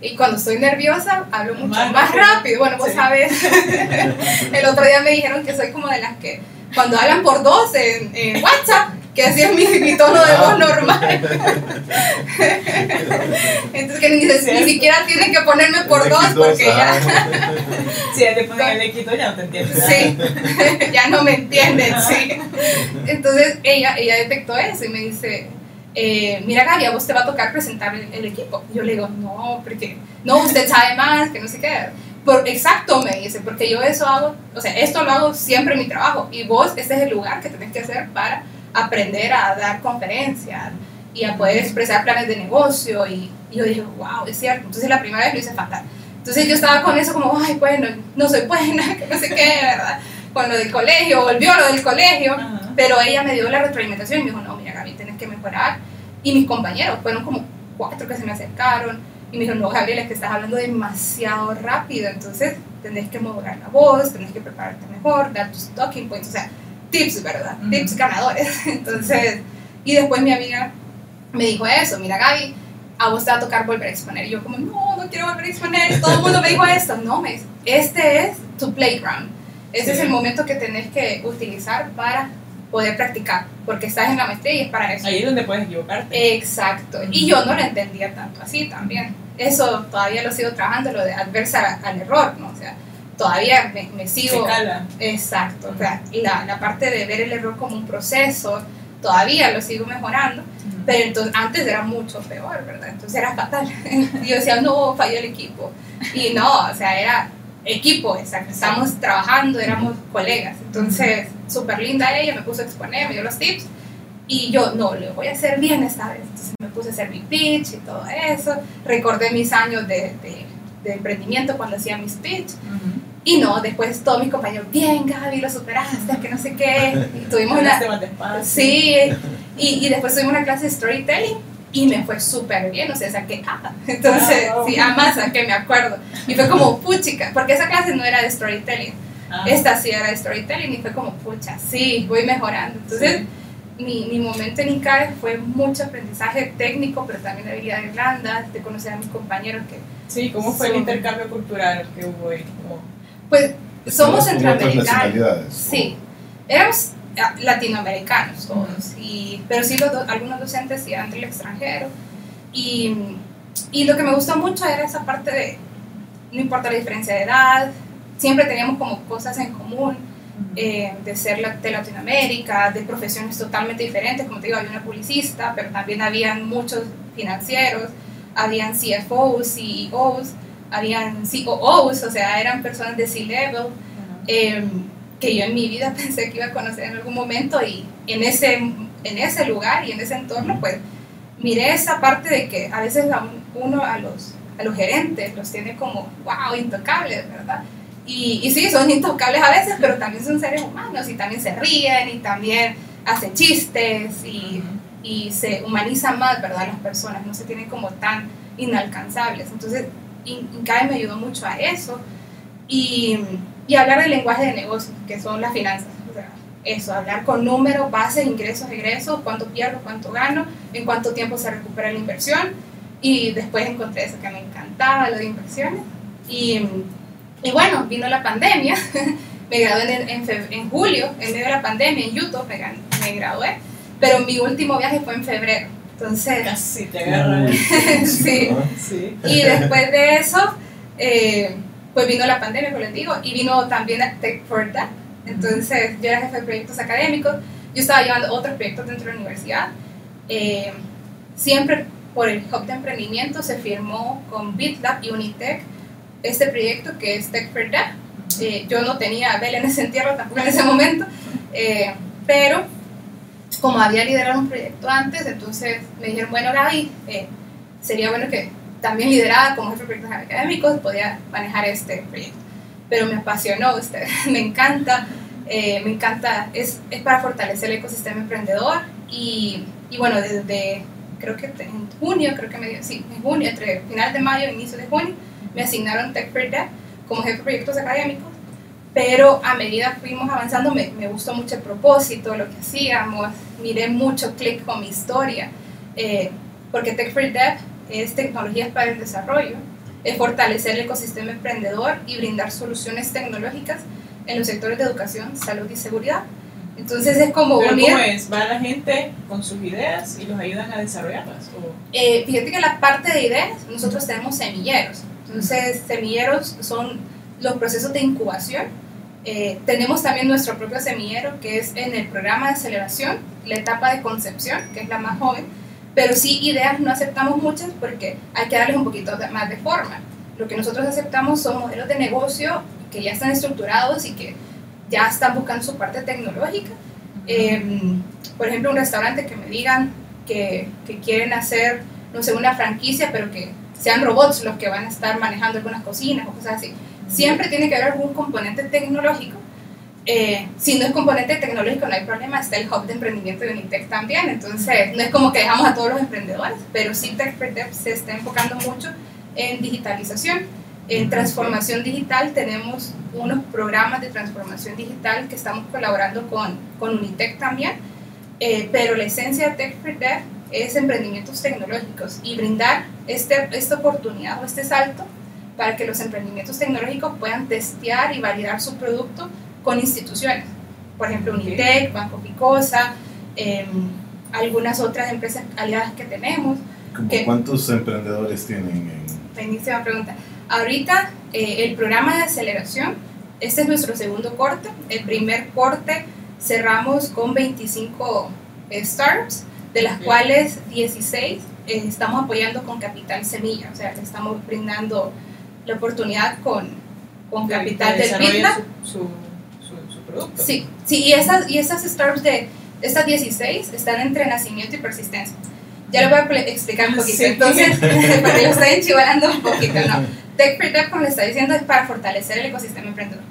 y cuando estoy nerviosa, hablo mucho Más rápido. Bueno, vos Sí. sabes, el otro día me dijeron que soy como de las que cuando hablan por dos en, en WhatsApp, que así es mi, mi tono de voz normal. Entonces que ni, ni siquiera tienen que ponerme por dos porque ya, Si ya te ponen el equipo ya no te entiendes. nada. sí, ya no me entienden, sí. Entonces ella, ella detectó eso y me dice, eh, mira Gaby, a vos te va a tocar presentar el, el equipo. Yo le digo, no, porque no, usted sabe más, que no sé qué. Por, exacto, me dice, porque yo eso hago, o sea, esto lo hago siempre en mi trabajo y vos, este es el lugar que tenés que hacer para aprender a dar conferencias y a poder expresar planes de negocio y, y yo dije, wow, es cierto. Entonces la primera vez lo hice fatal. Entonces yo estaba con eso como, ay, bueno, no soy buena, que no sé qué, ¿verdad? Con lo del colegio, volvió lo del colegio, Ajá. pero ella me dio la retroalimentación y me dijo, no, mira Gaby, tienes que mejorar. Y mis compañeros, fueron como cuatro que se me acercaron y me dijeron, no, Gabriela, es que estás hablando demasiado rápido, entonces tenés que modular la voz, tenés que prepararte mejor, dar tus talking points, o sea, tips, ¿verdad? Ujú. Tips ganadores. Entonces, y después mi amiga me dijo eso, mira Gaby, a vos te va a tocar volver a exponer. Y yo como, no, no quiero volver a exponer. Todo el mundo me dijo esto. No, me este es tu playground. Este Sí. es el momento que tenés que utilizar para poder practicar, porque estás en la maestría y es para eso. Ahí es donde puedes equivocarte. Exacto. Y yo no lo entendía tanto así también. Eso todavía lo sigo trabajando, lo de adversa al error, ¿no? O sea, todavía me, me sigo... Exacto. O sea, la, la parte de ver el error como un proceso, todavía lo sigo mejorando. Pero entonces, antes era mucho peor, ¿verdad? Entonces era fatal. Y yo decía, no, falló el equipo. Y no, o sea, era equipo, exacto. Estábamos trabajando, éramos colegas. Entonces, súper linda ella, me puso a exponer, me dio los tips. Y yo, no, lo voy a hacer bien esta vez. Entonces me puse a hacer mi pitch y todo eso. Recordé mis años de, de, de emprendimiento cuando hacía mis pitch. Ujú. Y no, después todos mis compañeros, bien Gaby, lo superaste, que no sé qué. Y tuvimos una. Sí, y, y después tuvimos una clase de storytelling y me fue súper bien, o sea, saqué A. Entonces, Ah, sí, A más saqué, me acuerdo. Y fue como, puchica, porque esa clase no era de storytelling, Ah, esta sí era de storytelling y fue como, pucha, sí, voy mejorando. Entonces, sí. mi, mi momento en ICAE fue mucho aprendizaje técnico, pero también de habilidades blandas, de conocer a mis compañeros que, Sí, ¿cómo fue el intercambio cultural que hubo ahí? Pues, somos centroamericanos. Sí, éramos ah, latinoamericanos todos, y, pero sí los do- algunos docentes sí eran del extranjero. Y, y lo que me gustó mucho era esa parte de, no importa la diferencia de edad, siempre teníamos como cosas en común, eh, de ser la- de Latinoamérica, de profesiones totalmente diferentes, como te digo, había una publicista, pero también habían muchos financieros, habían CFOs, CEOs, habían COOs, o sea, eran personas de C-level eh, que yo en mi vida pensé que iba a conocer en algún momento y en ese, en ese lugar y en ese entorno, pues miré esa parte de que a veces uno a los, a los gerentes los tiene como, wow, intocables, ¿verdad? Y, y sí, son intocables a veces, pero también son seres humanos y también se ríen y también hacen chistes y, y se humanizan más, ¿verdad? Las personas no se tienen como tan inalcanzables. Entonces, In- INCAE me ayudó mucho a eso y, y hablar del lenguaje de negocios, que son las finanzas. O sea, eso, hablar con números, bases, ingresos, egresos, cuánto pierdo, cuánto gano, en cuánto tiempo se recupera la inversión. Y después encontré eso que me encantaba, lo de inversiones. Y, y bueno, vino la pandemia. me gradué en, en, en julio, en medio de la pandemia, en YouTube me, me gradué. Pero mi último viaje fue en febrero. Entonces, Casi te sí. Sí. Y después de eso, eh, pues vino la pandemia, como les digo, y vino también Tech for That. Entonces, yo era jefe de proyectos académicos, yo estaba llevando otros proyectos dentro de la universidad. Eh, siempre por el Hub de Emprendimiento se firmó con BitLab y Unitech este proyecto que es Tech for That. Eh, yo no tenía Bel en ese entierro tampoco en ese momento, eh, pero como había liderado un proyecto antes, entonces me dijeron, bueno, Gaby, eh, sería bueno que también liderada como jefe de proyectos académicos podía manejar este proyecto. Pero me apasionó, usted, me encanta Eh, me encanta, es, es para fortalecer el ecosistema emprendedor y, y bueno, desde creo que en junio, creo que me dio, sí, en junio, entre final de mayo e inicio de junio, me asignaron Tech for como jefe de proyectos académicos, pero a medida que fuimos avanzando me, me gustó mucho el propósito, lo que hacíamos, miré mucho clic con mi historia, eh, porque Tech for Dev es tecnologías para el desarrollo, es fortalecer el ecosistema emprendedor y brindar soluciones tecnológicas en los sectores de educación, salud y seguridad. Entonces es como ¿Pero unir... cómo es? ¿Va la gente con sus ideas y los ayudan a desarrollarlas? ¿O? Eh, fíjate que la parte de ideas, nosotros tenemos semilleros. Entonces, semilleros son los procesos de incubación. Eh, tenemos también nuestro propio semillero, que es en el programa de aceleración, la etapa de concepción, que es la más joven. Pero sí, ideas no aceptamos muchas porque hay que darles un poquito más de forma. Lo que nosotros aceptamos son modelos de negocio que ya están estructurados y que ya están buscando su parte tecnológica. Eh, por ejemplo, un restaurante que me digan que, que quieren hacer, no sé, una franquicia, pero que sean robots los que van a estar manejando algunas cocinas o cosas así. Siempre tiene que haber algún componente tecnológico. Eh, si no es componente tecnológico, no hay problema, está el hub de emprendimiento de Unitec también. Entonces, no es como que dejamos a todos los emprendedores, pero sí Tech for Dev se está enfocando mucho en digitalización. En transformación digital tenemos unos programas de transformación digital que estamos colaborando con, con Unitec también, eh, pero la esencia de Tech Dev es emprendimientos tecnológicos y brindar este, esta oportunidad o este salto para que los emprendimientos tecnológicos puedan testear y validar su producto con instituciones. Por ejemplo, Unitec, Banco Picosa, eh, algunas otras empresas aliadas que tenemos. ¿Cómo ¿Qué? ¿Cuántos emprendedores tienen en Buenísima pregunta. Ahorita eh, el programa de aceleración, este es nuestro segundo corte. El primer corte cerramos con 25 eh, startups, de las Ok. cuales 16 eh, estamos apoyando con capital semilla, o sea, le estamos brindando la oportunidad con, con Que- capital que del. Su, su, su, su producto. Sí, sí, y esas, y esas startups de estas 16 están entre nacimiento y persistencia. Ya lo voy a pl- explicar un poquito. Sí. Entonces, porque lo estoy enchivalando un poquito, ¿no? Tech Dev, como le está diciendo, es para fortalecer el ecosistema emprendedor.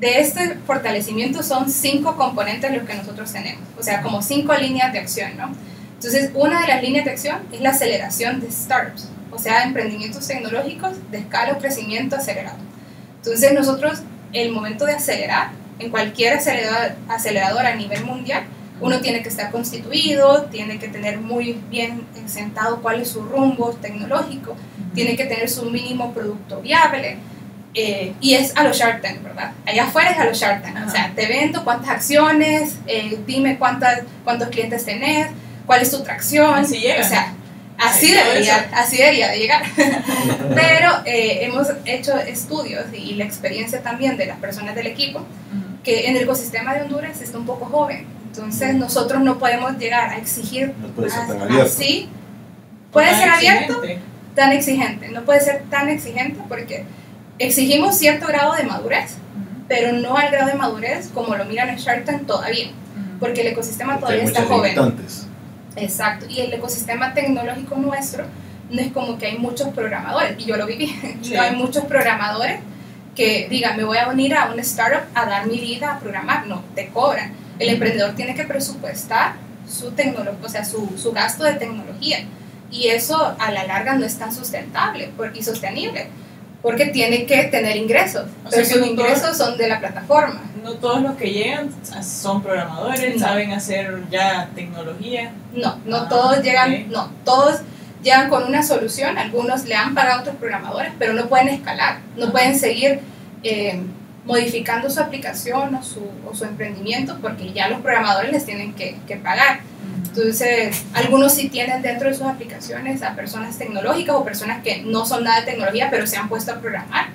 De este fortalecimiento son cinco componentes los que nosotros tenemos, o sea, como cinco líneas de acción, ¿no? Entonces, una de las líneas de acción es la aceleración de startups, o sea, emprendimientos tecnológicos de escala o crecimiento acelerado. Entonces, nosotros, el momento de acelerar, en cualquier acelerador, acelerador a nivel mundial, uno tiene que estar constituido, tiene que tener muy bien sentado cuál es su rumbo tecnológico, tiene que tener su mínimo producto viable. eh, y es a los Shark Tank, ¿verdad? Allá afuera es a los Shark Tank. O sea, te vendo cuántas acciones, eh, dime cuántas, cuántos clientes tenés, cuál es tu tracción. Así llega. O sea, así debería, así debería de llegar. Pero eh, hemos hecho estudios y la experiencia también de las personas del equipo que en el ecosistema de Honduras está un poco joven. Entonces nosotros no podemos llegar a exigir No puede ser tan as- abierto. así. Puede Tan ser abierto, exigente. tan exigente. No puede ser tan exigente porque exigimos cierto grado de madurez, pero no al grado de madurez como lo miran en Shark Tank todavía, porque el ecosistema Porque todavía está joven. limitantes. Exacto. Y el ecosistema tecnológico nuestro no es como que hay muchos programadores, y yo lo viví, Sí. no hay muchos programadores que digan, me voy a unir a una startup a dar mi vida a programar, no, te cobran. El emprendedor tiene que presupuestar su tecnología, o sea, su, su gasto de tecnología. Y eso a la larga no es tan sustentable y sostenible, porque tiene que tener ingresos. O pero sus no ingresos son de la plataforma. No todos los que llegan son programadores, No. saben hacer ya tecnología. No, no Ah, todos llegan, no, todos llegan con una solución, algunos le han pagado a otros programadores, pero no pueden escalar, no pueden seguir eh, modificando su aplicación o su, o su emprendimiento porque ya los programadores les tienen que, que pagar. Entonces, algunos sí tienen dentro de sus aplicaciones a personas tecnológicas o personas que no son nada de tecnología, pero se han puesto a programar.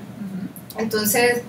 Entonces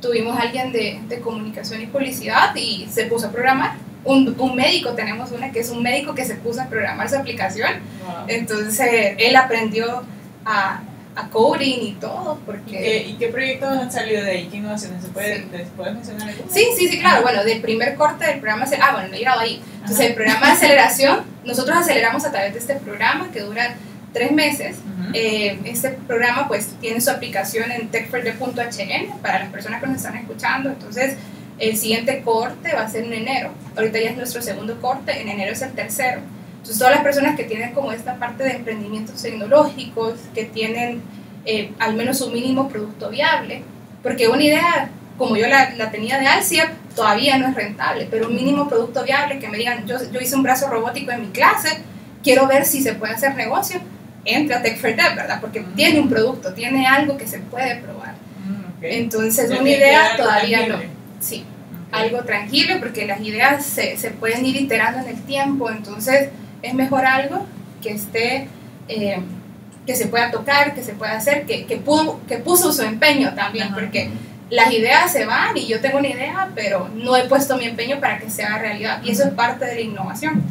tuvimos a alguien de, de comunicación y publicidad y se puso a programar. Un, un médico, tenemos una que es un médico que se puso a programar su aplicación. Wow. Entonces él aprendió a, a coding y todo ¿Y, porque... qué, y qué proyectos han salido de ahí? ¿Qué innovaciones? ¿Se puede, Sí. ¿les puedes mencionar algunos? Sí, sí, sí, claro. Bueno, del primer corte del programa... Ah, bueno, no he llegado ahí. Entonces Ajá. el programa de aceleración, nosotros aceleramos a través de este programa que dura tres meses. Eh, este programa pues tiene su aplicación en techford.hn para las personas que nos están escuchando. Entonces El siguiente corte va a ser en enero. Ahorita ya es nuestro segundo corte, en enero es el tercero. Entonces, todas las personas que tienen como esta parte de emprendimientos tecnológicos, que tienen eh, al menos un mínimo producto viable, porque una idea como yo la, la tenía de Alcia, todavía no es rentable, pero un mínimo producto viable que me digan, yo, yo hice un brazo robótico en mi clase, quiero ver si se puede hacer negocio, entre a Tech for Dev, ¿verdad? Porque tiene un producto, tiene algo que se puede probar. Entonces, una idea todavía no. Sí, algo tranquilo, porque las ideas se, se, pueden ir iterando en el tiempo, entonces es mejor algo que esté... Eh, que se pueda tocar, que se pueda hacer, que, que, pudo, que puso su empeño también, porque las ideas se van y yo tengo una idea, pero no he puesto mi empeño para que sea realidad. Y eso es parte de la innovación.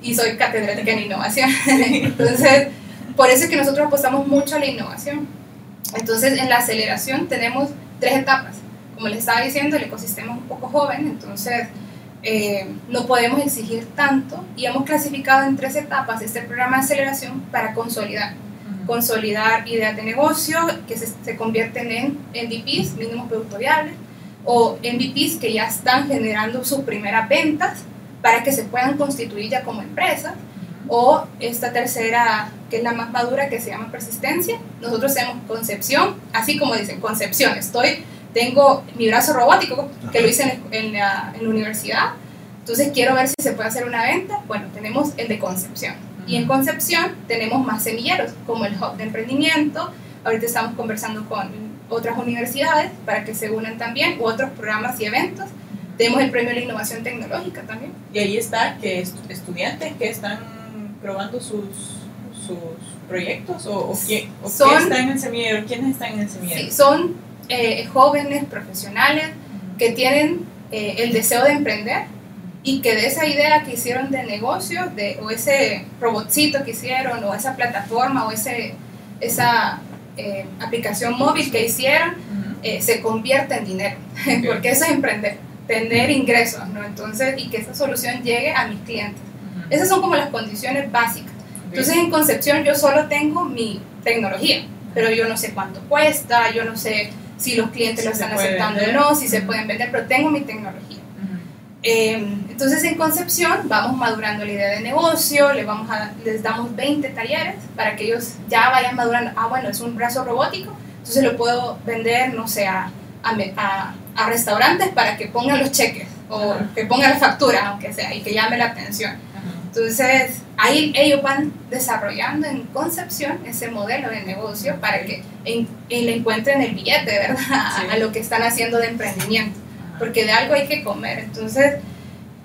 Y soy catedrática en innovación. Entonces, por eso es que nosotros apostamos mucho a la innovación. Entonces, en la aceleración tenemos tres etapas. Como les estaba diciendo, el ecosistema es un poco joven, entonces eh, no podemos exigir tanto y hemos clasificado en tres etapas este programa de aceleración para consolidar consolidar ideas de negocio que se, se convierten en MVPs, mínimos producto viables, o MVPs que ya están generando sus primeras ventas para que se puedan constituir ya como empresas, o esta tercera, que es la más madura, que se llama persistencia. Nosotros hacemos concepción, así como dicen, concepción. Estoy, tengo mi brazo robótico, que lo hice en, en, la, en la universidad, entonces quiero ver si se puede hacer una venta. Bueno, tenemos el de concepción y en Concepción tenemos más semilleros, como el Hub de Emprendimiento. Ahorita estamos conversando con otras universidades para que se unan también, u otros programas y eventos. Tenemos el Premio de la Innovación Tecnológica también. Y ahí está que estudiantes que están probando sus, sus proyectos o, o, quién, están en el semillero, quiénes están en el semillero. Sí, son eh, jóvenes profesionales que tienen eh, el deseo de emprender y que de esa idea que hicieron de negocio, de, o ese robotcito que hicieron, o esa plataforma, o ese, esa eh, aplicación móvil que hicieron, eh, se convierte en dinero, porque eso es emprender, tener ingresos, ¿no? Entonces, y que esa solución llegue a mis clientes. Esas son como las condiciones básicas. Entonces, en concepción yo solo tengo mi tecnología, pero yo no sé cuánto cuesta, yo no sé si los clientes lo están aceptando o no, si se pueden vender, pero tengo mi tecnología. Em, entonces en Concepción vamos madurando la idea de negocio, les, vamos a, les damos 20 talleres para que ellos ya vayan madurando, ah bueno, es un brazo robótico, entonces lo puedo vender, no sé, a, a, a restaurantes para que pongan los cheques o que pongan la factura, aunque sea, y que llame la atención. Entonces ahí ellos van desarrollando en Concepción ese modelo de negocio para que en, le encuentren el billete, ¿verdad? A lo que están haciendo de emprendimiento porque de algo hay que comer. Entonces,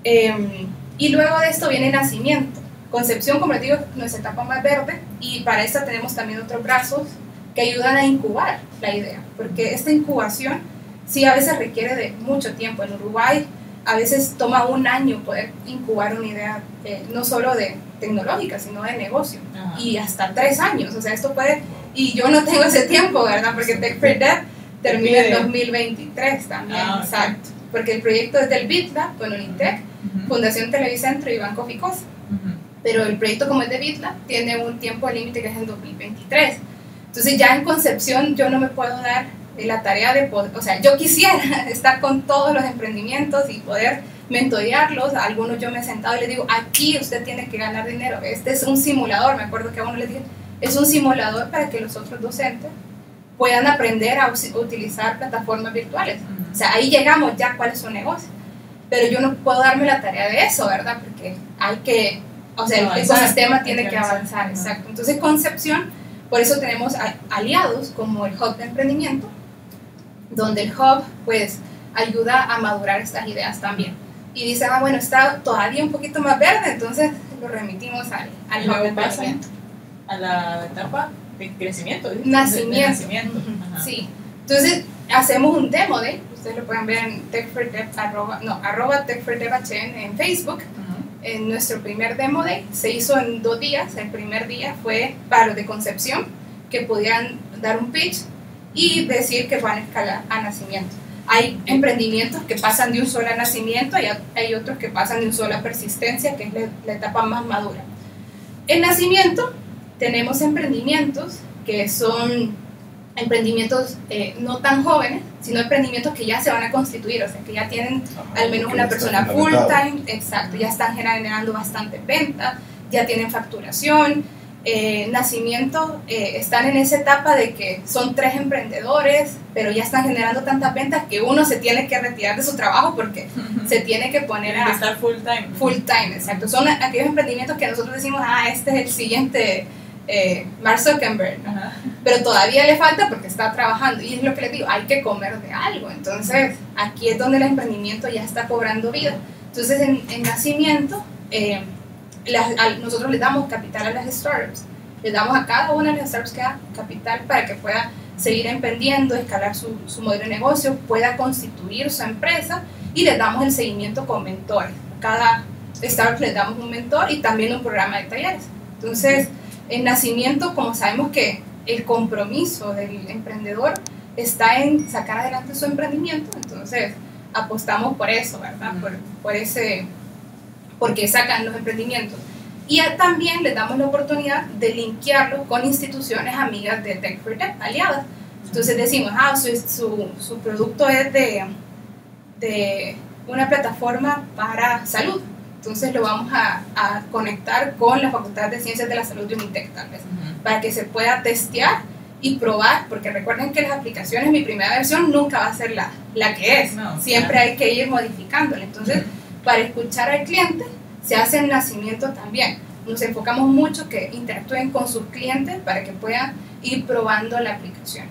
em, y luego de esto viene nacimiento. Concepción, como les digo, nuestra etapa más verde, y para esta tenemos también otros brazos que ayudan a incubar la idea, porque esta incubación sí a veces requiere de mucho tiempo. En Uruguay a veces toma un año poder incubar una idea, eh, no solo de tecnológica, sino de negocio, y hasta tres años. O sea, esto puede, y yo no tengo ese tiempo, ¿verdad? Porque Tech for termina en 2023 también, ah, exacto. Porque el proyecto es del BitLab con Unitec, Fundación Televicentro y Banco Ficos. Pero el proyecto como es de BitLab tiene un tiempo límite que es en 2023. Entonces ya en concepción yo no me puedo dar la tarea de poder, o sea, yo quisiera estar con todos los emprendimientos y poder mentorearlos. A algunos yo me he sentado y les digo, aquí usted tiene que ganar dinero. Este es un simulador, me acuerdo que a uno le dije, es un simulador para que los otros docentes puedan aprender a utilizar plataformas virtuales. O sea, ahí llegamos ya cuál es su negocio. Pero yo no puedo darme la tarea de eso, ¿verdad? Porque hay que, o sea, el ecosistema tiene que avanzar, exacto. Entonces, Concepción, por eso tenemos aliados como el Hub de Emprendimiento, donde el Hub, pues, ayuda a madurar estas ideas también. Y dice, ah, bueno, está todavía un poquito más verde, entonces lo remitimos al, al Hub de. A la etapa de crecimiento. Nacimiento. nacimiento. Sí. Entonces, hacemos un demo de, ustedes lo pueden ver en techfordev, arroba, no, arroba en Facebook. En nuestro primer demo day se hizo en dos días. El primer día fue para los de concepción, que podían dar un pitch y decir que van a escalar a nacimiento. Hay emprendimientos que pasan de un solo a nacimiento y hay otros que pasan de un solo a persistencia, que es la, la etapa más madura. El nacimiento tenemos emprendimientos que son emprendimientos eh, no tan jóvenes, sino emprendimientos que ya se van a constituir, o sea, que ya tienen Ajá, al menos una persona full time, exacto, ya están generando bastante venta, ya tienen facturación, eh, nacimiento, eh, están en esa etapa de que son tres emprendedores, pero ya están generando tantas ventas que uno se tiene que retirar de su trabajo porque se tiene que poner a estar full time. full time, exacto. Son aquellos emprendimientos que nosotros decimos, ah, este es el siguiente eh, Mark Zuckerberg, ¿no? Ajá. pero todavía le falta porque está trabajando y es lo que les digo, hay que comer de algo. Entonces, aquí es donde el emprendimiento ya está cobrando vida. Entonces, en, en nacimiento, eh, las- a- nosotros le damos capital a las startups. Le damos a cada una de las startups que da capital para que pueda seguir emprendiendo, escalar su, su modelo de negocio, pueda constituir su empresa y le damos el seguimiento con mentores. A cada startup le damos un mentor y también un programa de talleres. Entonces, en nacimiento, como sabemos que el compromiso del emprendedor está en sacar adelante su emprendimiento, entonces apostamos por eso, ¿verdad? Por, por ese, porque sacan los emprendimientos. Y también les damos la oportunidad de linkearlo con instituciones amigas de Tech for Tech, aliadas. Entonces decimos, ah, su, su, su producto es de, de una plataforma para salud. Entonces lo vamos a, a conectar con la Facultad de Ciencias de la Salud de Unitec, tal vez Ujú. para que se pueda testear y probar, porque recuerden que las aplicaciones, mi primera versión nunca va a ser la, la que es, No, siempre claro. hay que ir modificándola. Entonces, para escuchar al cliente, se hace el nacimiento también. Nos enfocamos mucho que interactúen con sus clientes para que puedan ir probando la aplicación.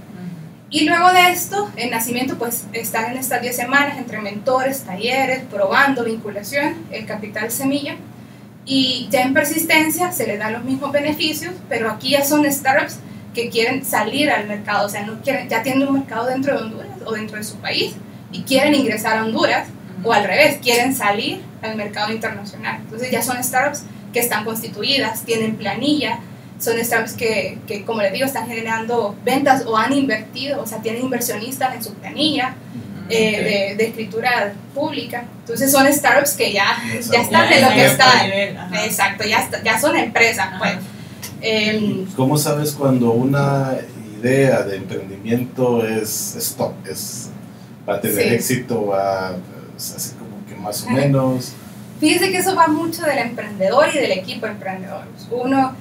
Y luego de esto, el nacimiento, pues están en estas 10 semanas entre mentores, talleres, probando vinculación, el capital semilla. Y ya en persistencia se les dan los mismos beneficios, pero aquí ya son startups que quieren salir al mercado, o sea, no quieren, ya tienen un mercado dentro de Honduras o dentro de su país y quieren ingresar a Honduras o al revés, quieren salir al mercado internacional. Entonces ya son startups que están constituidas, tienen planilla, son startups que, que, como les digo, están generando ventas o han invertido, o sea, tienen inversionistas en su planilla eh, Ok. de, de escritura pública. Entonces son startups que ya, Exacto. ya están Ya en lo que a están. nivel. Exacto, ya, está- ya son empresas, Ajá. pues. Em, ¿Cómo sabes cuando una idea de emprendimiento es, es top? Es, va a tener Sí. éxito, va es así como que más o menos. Fíjese que eso va mucho del emprendedor y del equipo emprendedor. Uno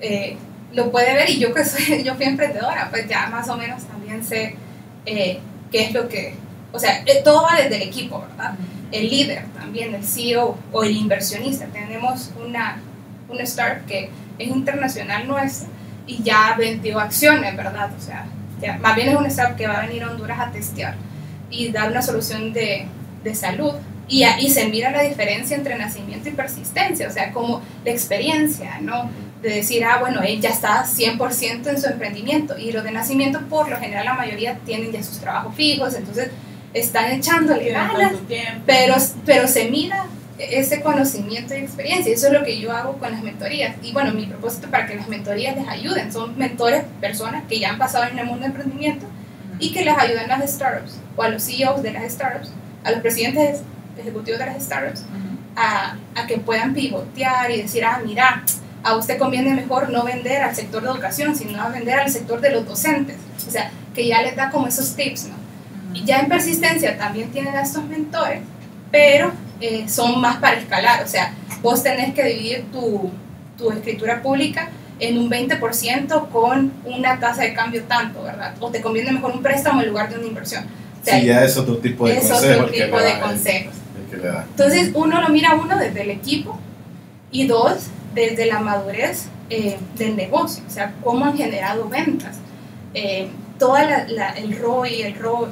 eh, lo puede ver y yo que soy, yo fui emprendedora, pues ya más o menos también sé eh, qué es lo que, o sea, eh, todo va desde el equipo, ¿verdad? El líder también, el CEO o el inversionista. Tenemos una, una startup que es internacional nuestra y ya vendió acciones, ¿verdad? O sea, ya, más bien es una startup que va a venir a Honduras a testear y dar una solución de, de salud. Y ahí se mira la diferencia entre nacimiento y persistencia, o sea, como la experiencia, ¿no? De decir, ah, bueno, él ya está 100% en su emprendimiento. Y los de nacimiento, por lo general, la mayoría tienen ya sus trabajos fijos, entonces están echándole ganas, pero, pero se mira ese conocimiento y experiencia. Eso es lo que yo hago con las mentorías. Y bueno, mi propósito para que las mentorías les ayuden. Son mentores, personas que ya han pasado en el mundo de emprendimiento y que les ayuden a las startups o a los CEOs de las startups, a los presidentes ejecutivos de las startups, Ujú. a, a que puedan pivotear y decir, ah, mira, a usted conviene mejor no vender al sector de educación, sino a vender al sector de los docentes. O sea, que ya les da como esos tips, ¿no? Y ya en persistencia también tienen a estos mentores, pero eh, son más para escalar. O sea, vos tenés que dividir tu, tu escritura pública en un 20% con una tasa de cambio tanto, ¿verdad? O te conviene mejor un préstamo en lugar de una inversión. O sea, Sí, ya es otro tipo de es consejo otro el tipo de el- consejos. el que le da. Entonces, uno lo mira uno desde el equipo y dos, desde la madurez eh, del negocio, o sea, cómo han generado ventas. Eh, toda la, la- el ROI, el ROI,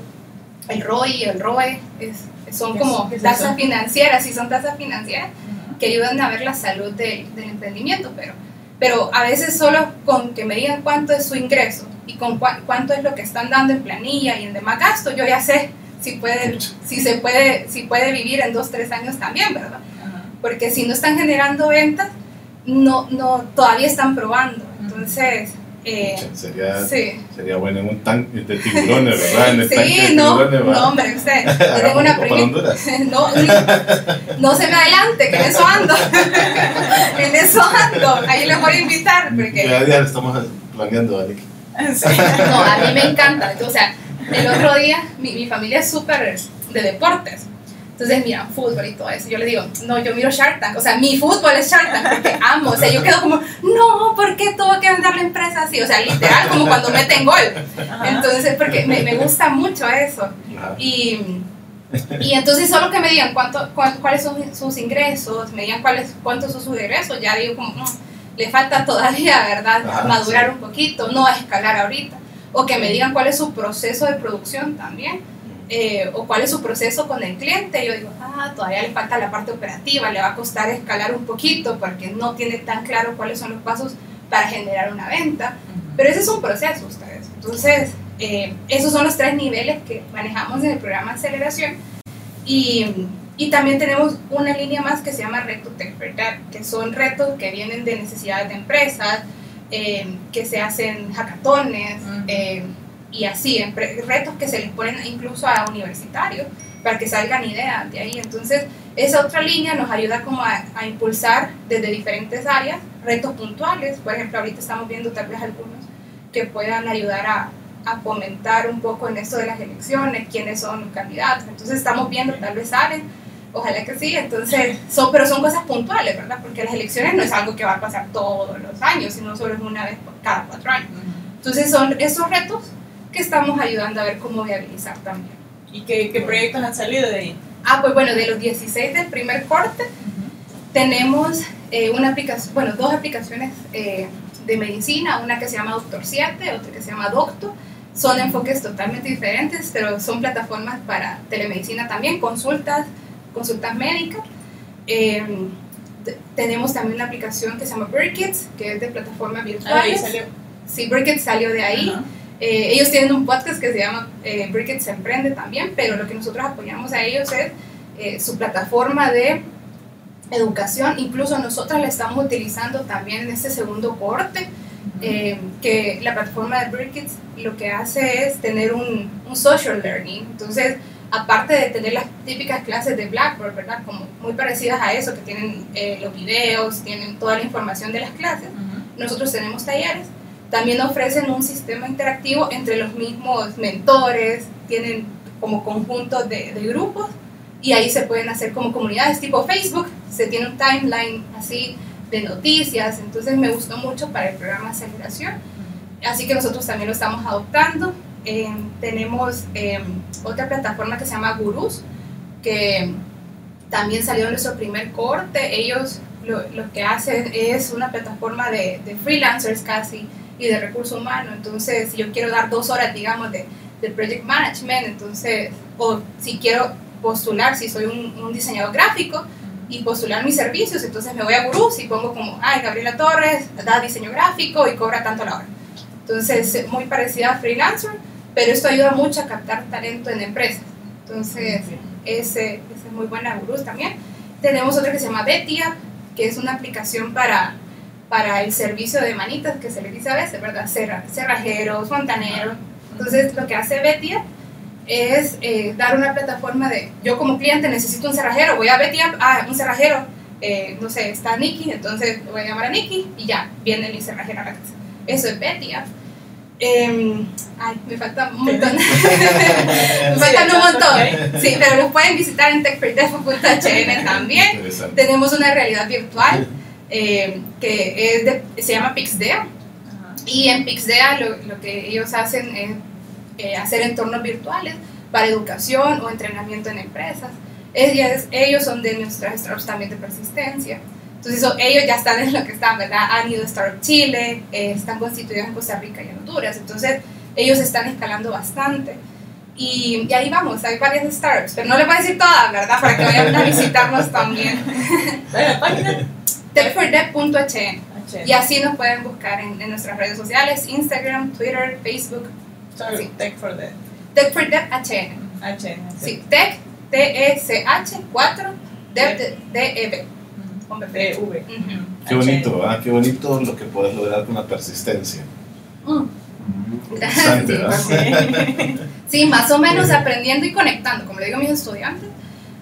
el ROI, el ROE, es- son ¿Qué como es- tasas financieras, sí son tasas financieras Ujú. que ayudan a ver la salud del, del emprendimiento, pero, pero a veces solo con que me digan cuánto es su ingreso y con cua- cuánto es lo que están dando en planilla y en demás gasto, yo ya sé si, puede, si, se puede, si puede vivir en dos, tres años también, ¿verdad? Ajá. Porque si no están generando ventas, no, no, todavía están probando. Entonces, eh, Sería, sí. sería bueno en un tanque de tiburones, ¿verdad? En el tanque de Sí, no, tiburones, ¿verdad? no, hombre, usted. Yo una. No, no se me adelante, que en eso ando. en eso ando. Ahí les voy a invitar, porque. Ya, ya lo estamos planeando, Dani. Sí. No, a mí me encanta. O sea, el otro día mi, mi familia es súper de deportes. Entonces miran fútbol y todo eso. Yo le digo, no, yo miro Shark Tank. O sea, mi fútbol es Shark Tank porque amo. O sea, yo quedo como, no, ¿por qué tuvo que vender la empresa así? O sea, literal, como cuando meten gol. Entonces, porque me, me gusta mucho eso. Y, y entonces solo que me digan cuánto, cuán- cuáles son sus ingresos, me digan cuáles, cuántos son sus egresos, ya digo como, "Mm, le falta todavía, ¿verdad? Madurar sí. un poquito, no a escalar ahorita. O que me digan cuál es su proceso de producción también, eh, o cuál es su proceso con el cliente. Yo digo, ah, todavía le falta la parte operativa, le va a costar escalar un poquito porque no tiene tan claro cuáles son los pasos para generar una venta. Pero ese es un proceso, ustedes. Entonces, eh, esos son los tres niveles que manejamos en el programa de aceleración. Y, y también tenemos una línea más que se llama Reto Tech Verdad, que son retos que vienen de necesidades de empresas, eh, que se hacen hackatones Ujú. eh, y así, retos que se les ponen incluso a universitarios para que salgan ideas de ahí. Entonces, esa otra línea nos ayuda como a, a impulsar desde diferentes áreas retos puntuales. Por ejemplo, ahorita estamos viendo tal vez algunos que puedan ayudar a, a fomentar un poco en esto de las elecciones, quiénes son los candidatos. Entonces estamos viendo, tal vez salen, ojalá que sí. Entonces, son, pero son cosas puntuales, ¿verdad? Porque las elecciones no es algo que va a pasar todos los años, sino solo es una vez cada cuatro años. Entonces son esos retos que estamos ayudando a ver cómo viabilizar también. ¿Y qué, qué proyectos han salido de ahí? Ah, pues bueno, de los 16 del primer corte, tenemos eh, una aplicación, bueno, dos aplicaciones eh, de medicina, una que se llama Doctor 7, otra que se llama Docto. Son enfoques totalmente diferentes, pero son plataformas para telemedicina también, consultas, consultas médicas. Eh, tenemos también una aplicación que se llama Birkits, que es de plataformas Ah, ahí salió. Sí, Birkits salió de ahí. Eh, ellos tienen un podcast que se llama eh, Brickets Emprende también, pero lo que nosotros apoyamos a ellos es eh, su plataforma de educación. Incluso nosotros la estamos utilizando también en este segundo corte, que la plataforma de Brickets lo que hace es tener un, un social learning. Entonces, aparte de tener las típicas clases de Blackboard, ¿verdad? Como muy parecidas a eso, que tienen eh, los videos, tienen toda la información de las clases Ujú. nosotros tenemos talleres, también ofrecen un sistema interactivo entre los mismos mentores, tienen como conjuntos de, de grupos y ahí se pueden hacer como comunidades tipo Facebook, se tiene un timeline así de noticias, entonces me gustó mucho para el programa de aceleración, así que nosotros también lo estamos adoptando. Eh, tenemos eh, otra plataforma que se llama Gurús, que también salió en nuestro primer corte. Ellos lo, lo que hacen es una plataforma de, de freelancers casi y de recursos humanos. Entonces, si yo quiero dar dos horas, digamos, de, de project management, entonces, o si quiero postular, si soy un, un diseñador gráfico y postular mis servicios, entonces me voy a Gurús y pongo como, ay, Gabriela Torres da diseño gráfico y cobra tanto la hora. Entonces, muy parecida a freelancer, pero esto ayuda mucho a captar talento en empresas. Entonces, ese, ese es muy buena Gurús también. Tenemos otra que se llama Betty App, que es una aplicación para, para el servicio de manitas, que se le dice a veces, ¿verdad? Cerra- cerrajeros, fontaneros. Entonces, lo que hace Betty App es eh, dar una plataforma de, yo como cliente necesito un cerrajero, voy a Betty App, ah, un cerrajero, eh, no sé, está Nikki, entonces voy a llamar a Nikki y ya, viene mi cerrajero a la casa. Eso es Betty Em, ay, me falta un montón. me faltan un montón. Sí, pero los pueden visitar en techfreedefo.hn también. Tenemos una realidad virtual eh, que es de- se llama Pixdea. Y en Pixdea lo, lo que ellos hacen es eh, hacer entornos virtuales para educación o entrenamiento en empresas. Ellas, ellos son de nuestras startups también de persistencia. Entonces ellos ya están en lo que están, ¿verdad? Han ido a Startup Chile, eh, están constituidos en Costa Rica y en Honduras. Entonces ellos están escalando bastante. Y, y ahí vamos, hay varias startups, pero no les voy a decir todas, ¿verdad? Para que vayan a visitarnos también. La página. HN. y así nos pueden buscar en, en nuestras redes sociales, Instagram, Twitter, Facebook, Sorry, Sí. Tech for the techfordevhn. HN. Sí, tech, T-E-C-H, 4, dev, de- D-E-V. Con B. DV. Ujú. Qué bonito, ¿ah? Qué bonito lo que puedes lograr con la persistencia. Mm. Interesante, Sí, ¿verdad? Sí, más o menos aprendiendo y conectando, como le digo a mis estudiantes,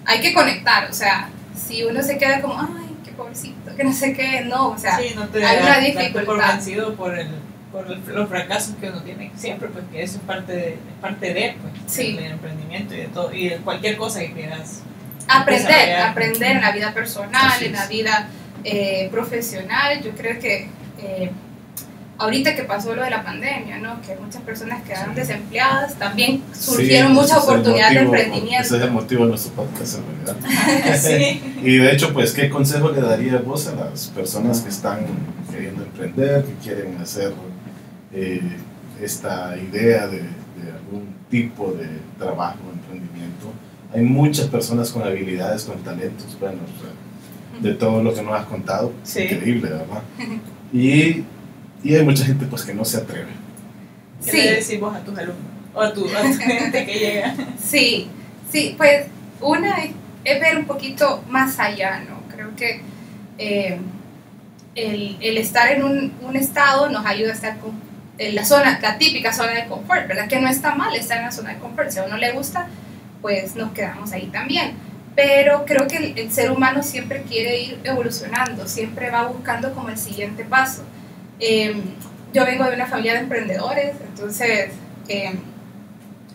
hay que conectar, o sea, si uno se queda como, ay, qué pobrecito, que no sé qué, no, o sea, sí, no te hay una da- darte dificultad. por vencido por el, por los fracasos que uno tiene siempre, pues que eso es parte de, es parte de pues, Sí. del emprendimiento y de todo, y de cualquier cosa que quieras. Aprender, aprender en la vida personal, en la vida eh, profesional. Yo creo que eh, ahorita que pasó lo de la pandemia, ¿no? que muchas personas quedaron Sí. desempleadas, también surgieron muchas oportunidades de emprendimiento. Ese es el motivo de nuestro podcast en realidad. sí. Y de hecho, pues, ¿qué consejo le darías vos a las personas que están queriendo emprender, que quieren hacer eh, esta idea de, de algún tipo de trabajo, emprendimiento? Hay muchas personas con habilidades, con talentos, bueno, o sea, de todo lo que nos has contado, Sí. increíble, ¿verdad? Y, y hay mucha gente pues que no se atreve. ¿Qué Sí. le decís vos a tus alumnos? O a tu, a tu gente que llega. Sí, sí, pues una es, es ver un poquito más allá, ¿no? Creo que eh, el, el estar en un, un estado nos ayuda a estar con, en la zona, la típica zona de confort, ¿verdad? Que no está mal estar en la zona de confort, si a uno le gusta, pues nos quedamos ahí también. Pero creo que el, ser humano siempre quiere ir evolucionando, siempre va buscando como el siguiente paso. Eh, yo vengo de una familia de emprendedores, entonces eh,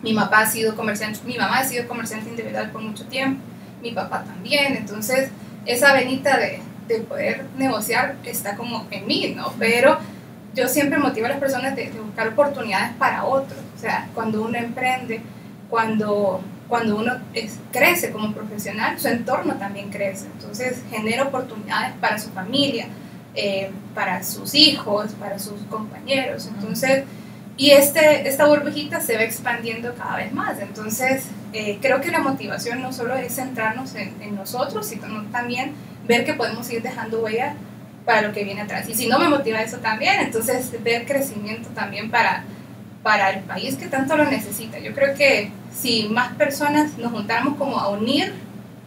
mi papá ha sido comerciante, mi mamá ha sido comerciante individual por mucho tiempo, mi papá también, entonces esa venita de, de poder negociar está como en mí, ¿no? Pero yo siempre motivo a las personas de, de buscar oportunidades para otros, o sea, cuando uno emprende, cuando, cuando uno es- crece como profesional, su entorno también crece, entonces genera oportunidades para su familia, eh, para sus hijos, para sus compañeros, entonces... Y este, esta burbujita se va expandiendo cada vez más. Entonces, eh, creo que la motivación no solo es centrarnos en, en nosotros, sino también ver que podemos ir dejando huella para lo que viene atrás. Y si no me motiva eso también, entonces ver crecimiento también para, para el país que tanto lo necesita. Yo creo que si más personas nos juntáramos como a unir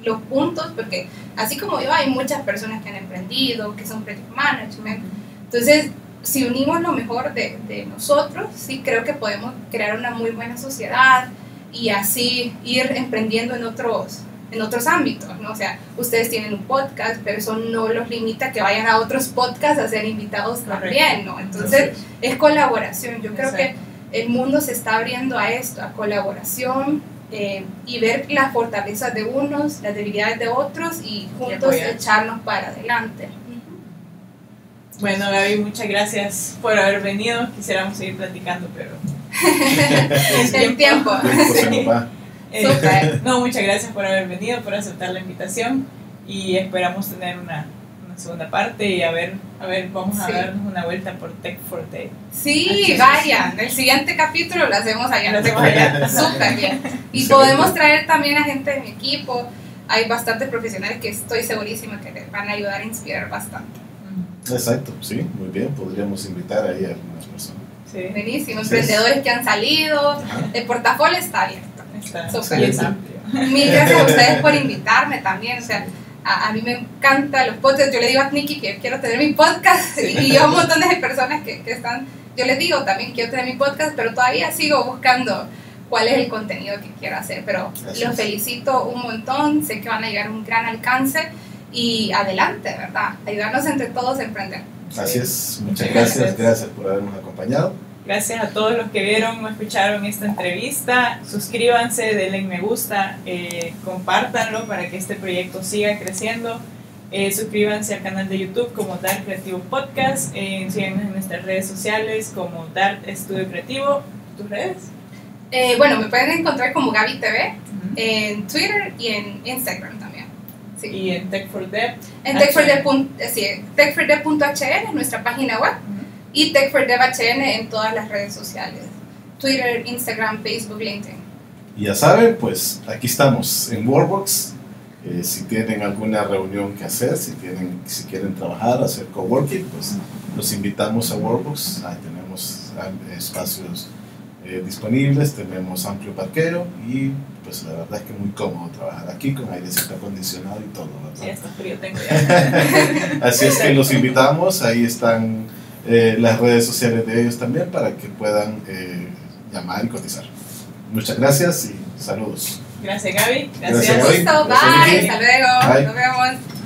los puntos, porque así como yo, hay muchas personas que han emprendido, que son project management, entonces si unimos lo mejor de, de nosotros, sí creo que podemos crear una muy buena sociedad y así ir emprendiendo en otros, en otros ámbitos, ¿no? O sea, ustedes tienen un podcast, pero eso no los limita que vayan a otros podcasts a ser invitados Correcto. también, ¿no? Entonces, es colaboración. Yo creo Exacto. que el mundo se está abriendo a esto, a colaboración eh, y ver las fortalezas de unos, las debilidades de otros y juntos echarnos para adelante. Bueno, Gaby, muchas gracias por haber venido. Quisiéramos seguir platicando, pero. El tiempo. Eh, no, muchas gracias por haber venido, por aceptar la invitación y esperamos tener una segunda parte y a ver, a ver, vamos a Sí. darnos una vuelta por Tech for Day. Sí, vayan. El siguiente capítulo lo hacemos allá. Lo hacemos allá. Súper bien. Y podemos traer también a gente de mi equipo. Hay bastantes profesionales que estoy segurísima que les van a ayudar a inspirar bastante. Exacto, sí, muy bien. Podríamos invitar ahí a algunas personas. Sí, Buenísimo. Emprendedores que han salido. El portafolio está abierto. está Súper. Mil gracias a ustedes por invitarme también. O sea, a, a mí me encantan los podcasts. Yo le digo a Nikki que quiero tener mi podcast y yo a un montón de personas que, que están. Yo les digo también quiero tener mi podcast, pero todavía sigo buscando cuál es el contenido que quiero hacer. Pero Gracias. los felicito un montón. Sé que van a llegar a un gran alcance y adelante, ¿verdad? Ayudarnos entre todos a emprender. Así es, muchas gracias. gracias por habernos acompañado. Gracias a todos los que vieron o escucharon esta entrevista. Suscríbanse, denle me gusta, eh, compártanlo para que este proyecto siga creciendo. Eh, suscríbanse al canal de YouTube como Dart Creativo Podcast. Eh, síganos en nuestras redes sociales como Dart Estudio Creativo. ¿Tus redes? Eh, bueno, me pueden encontrar como Gaby TV en Twitter y en Instagram también. Sí. Y en Tech for Dev. En HN. techfordev.hn sí, techfordev.hn es nuestra página web y techfordevhn en todas las redes sociales. Twitter, Instagram, Facebook, LinkedIn. Y ya saben, pues aquí estamos en Workbox. Eh, si tienen alguna reunión que hacer, si, tienen, si quieren trabajar, hacer coworking, pues los invitamos a Workbox. Ahí tenemos ah, espacios eh, disponibles, tenemos amplio parqueo y pues la verdad es que muy cómodo trabajar aquí con aire acondicionado y todo, Sí, ¿verdad? está frío, tengo ya. Así es que los invitamos, ahí están eh, las redes sociales de ellos también para que puedan eh, llamar y cotizar. Muchas gracias y saludos. Gracias, Gaby. Gracias, Gracias. Gaby. Gracias, bye, hasta luego. Bye. Nos vemos.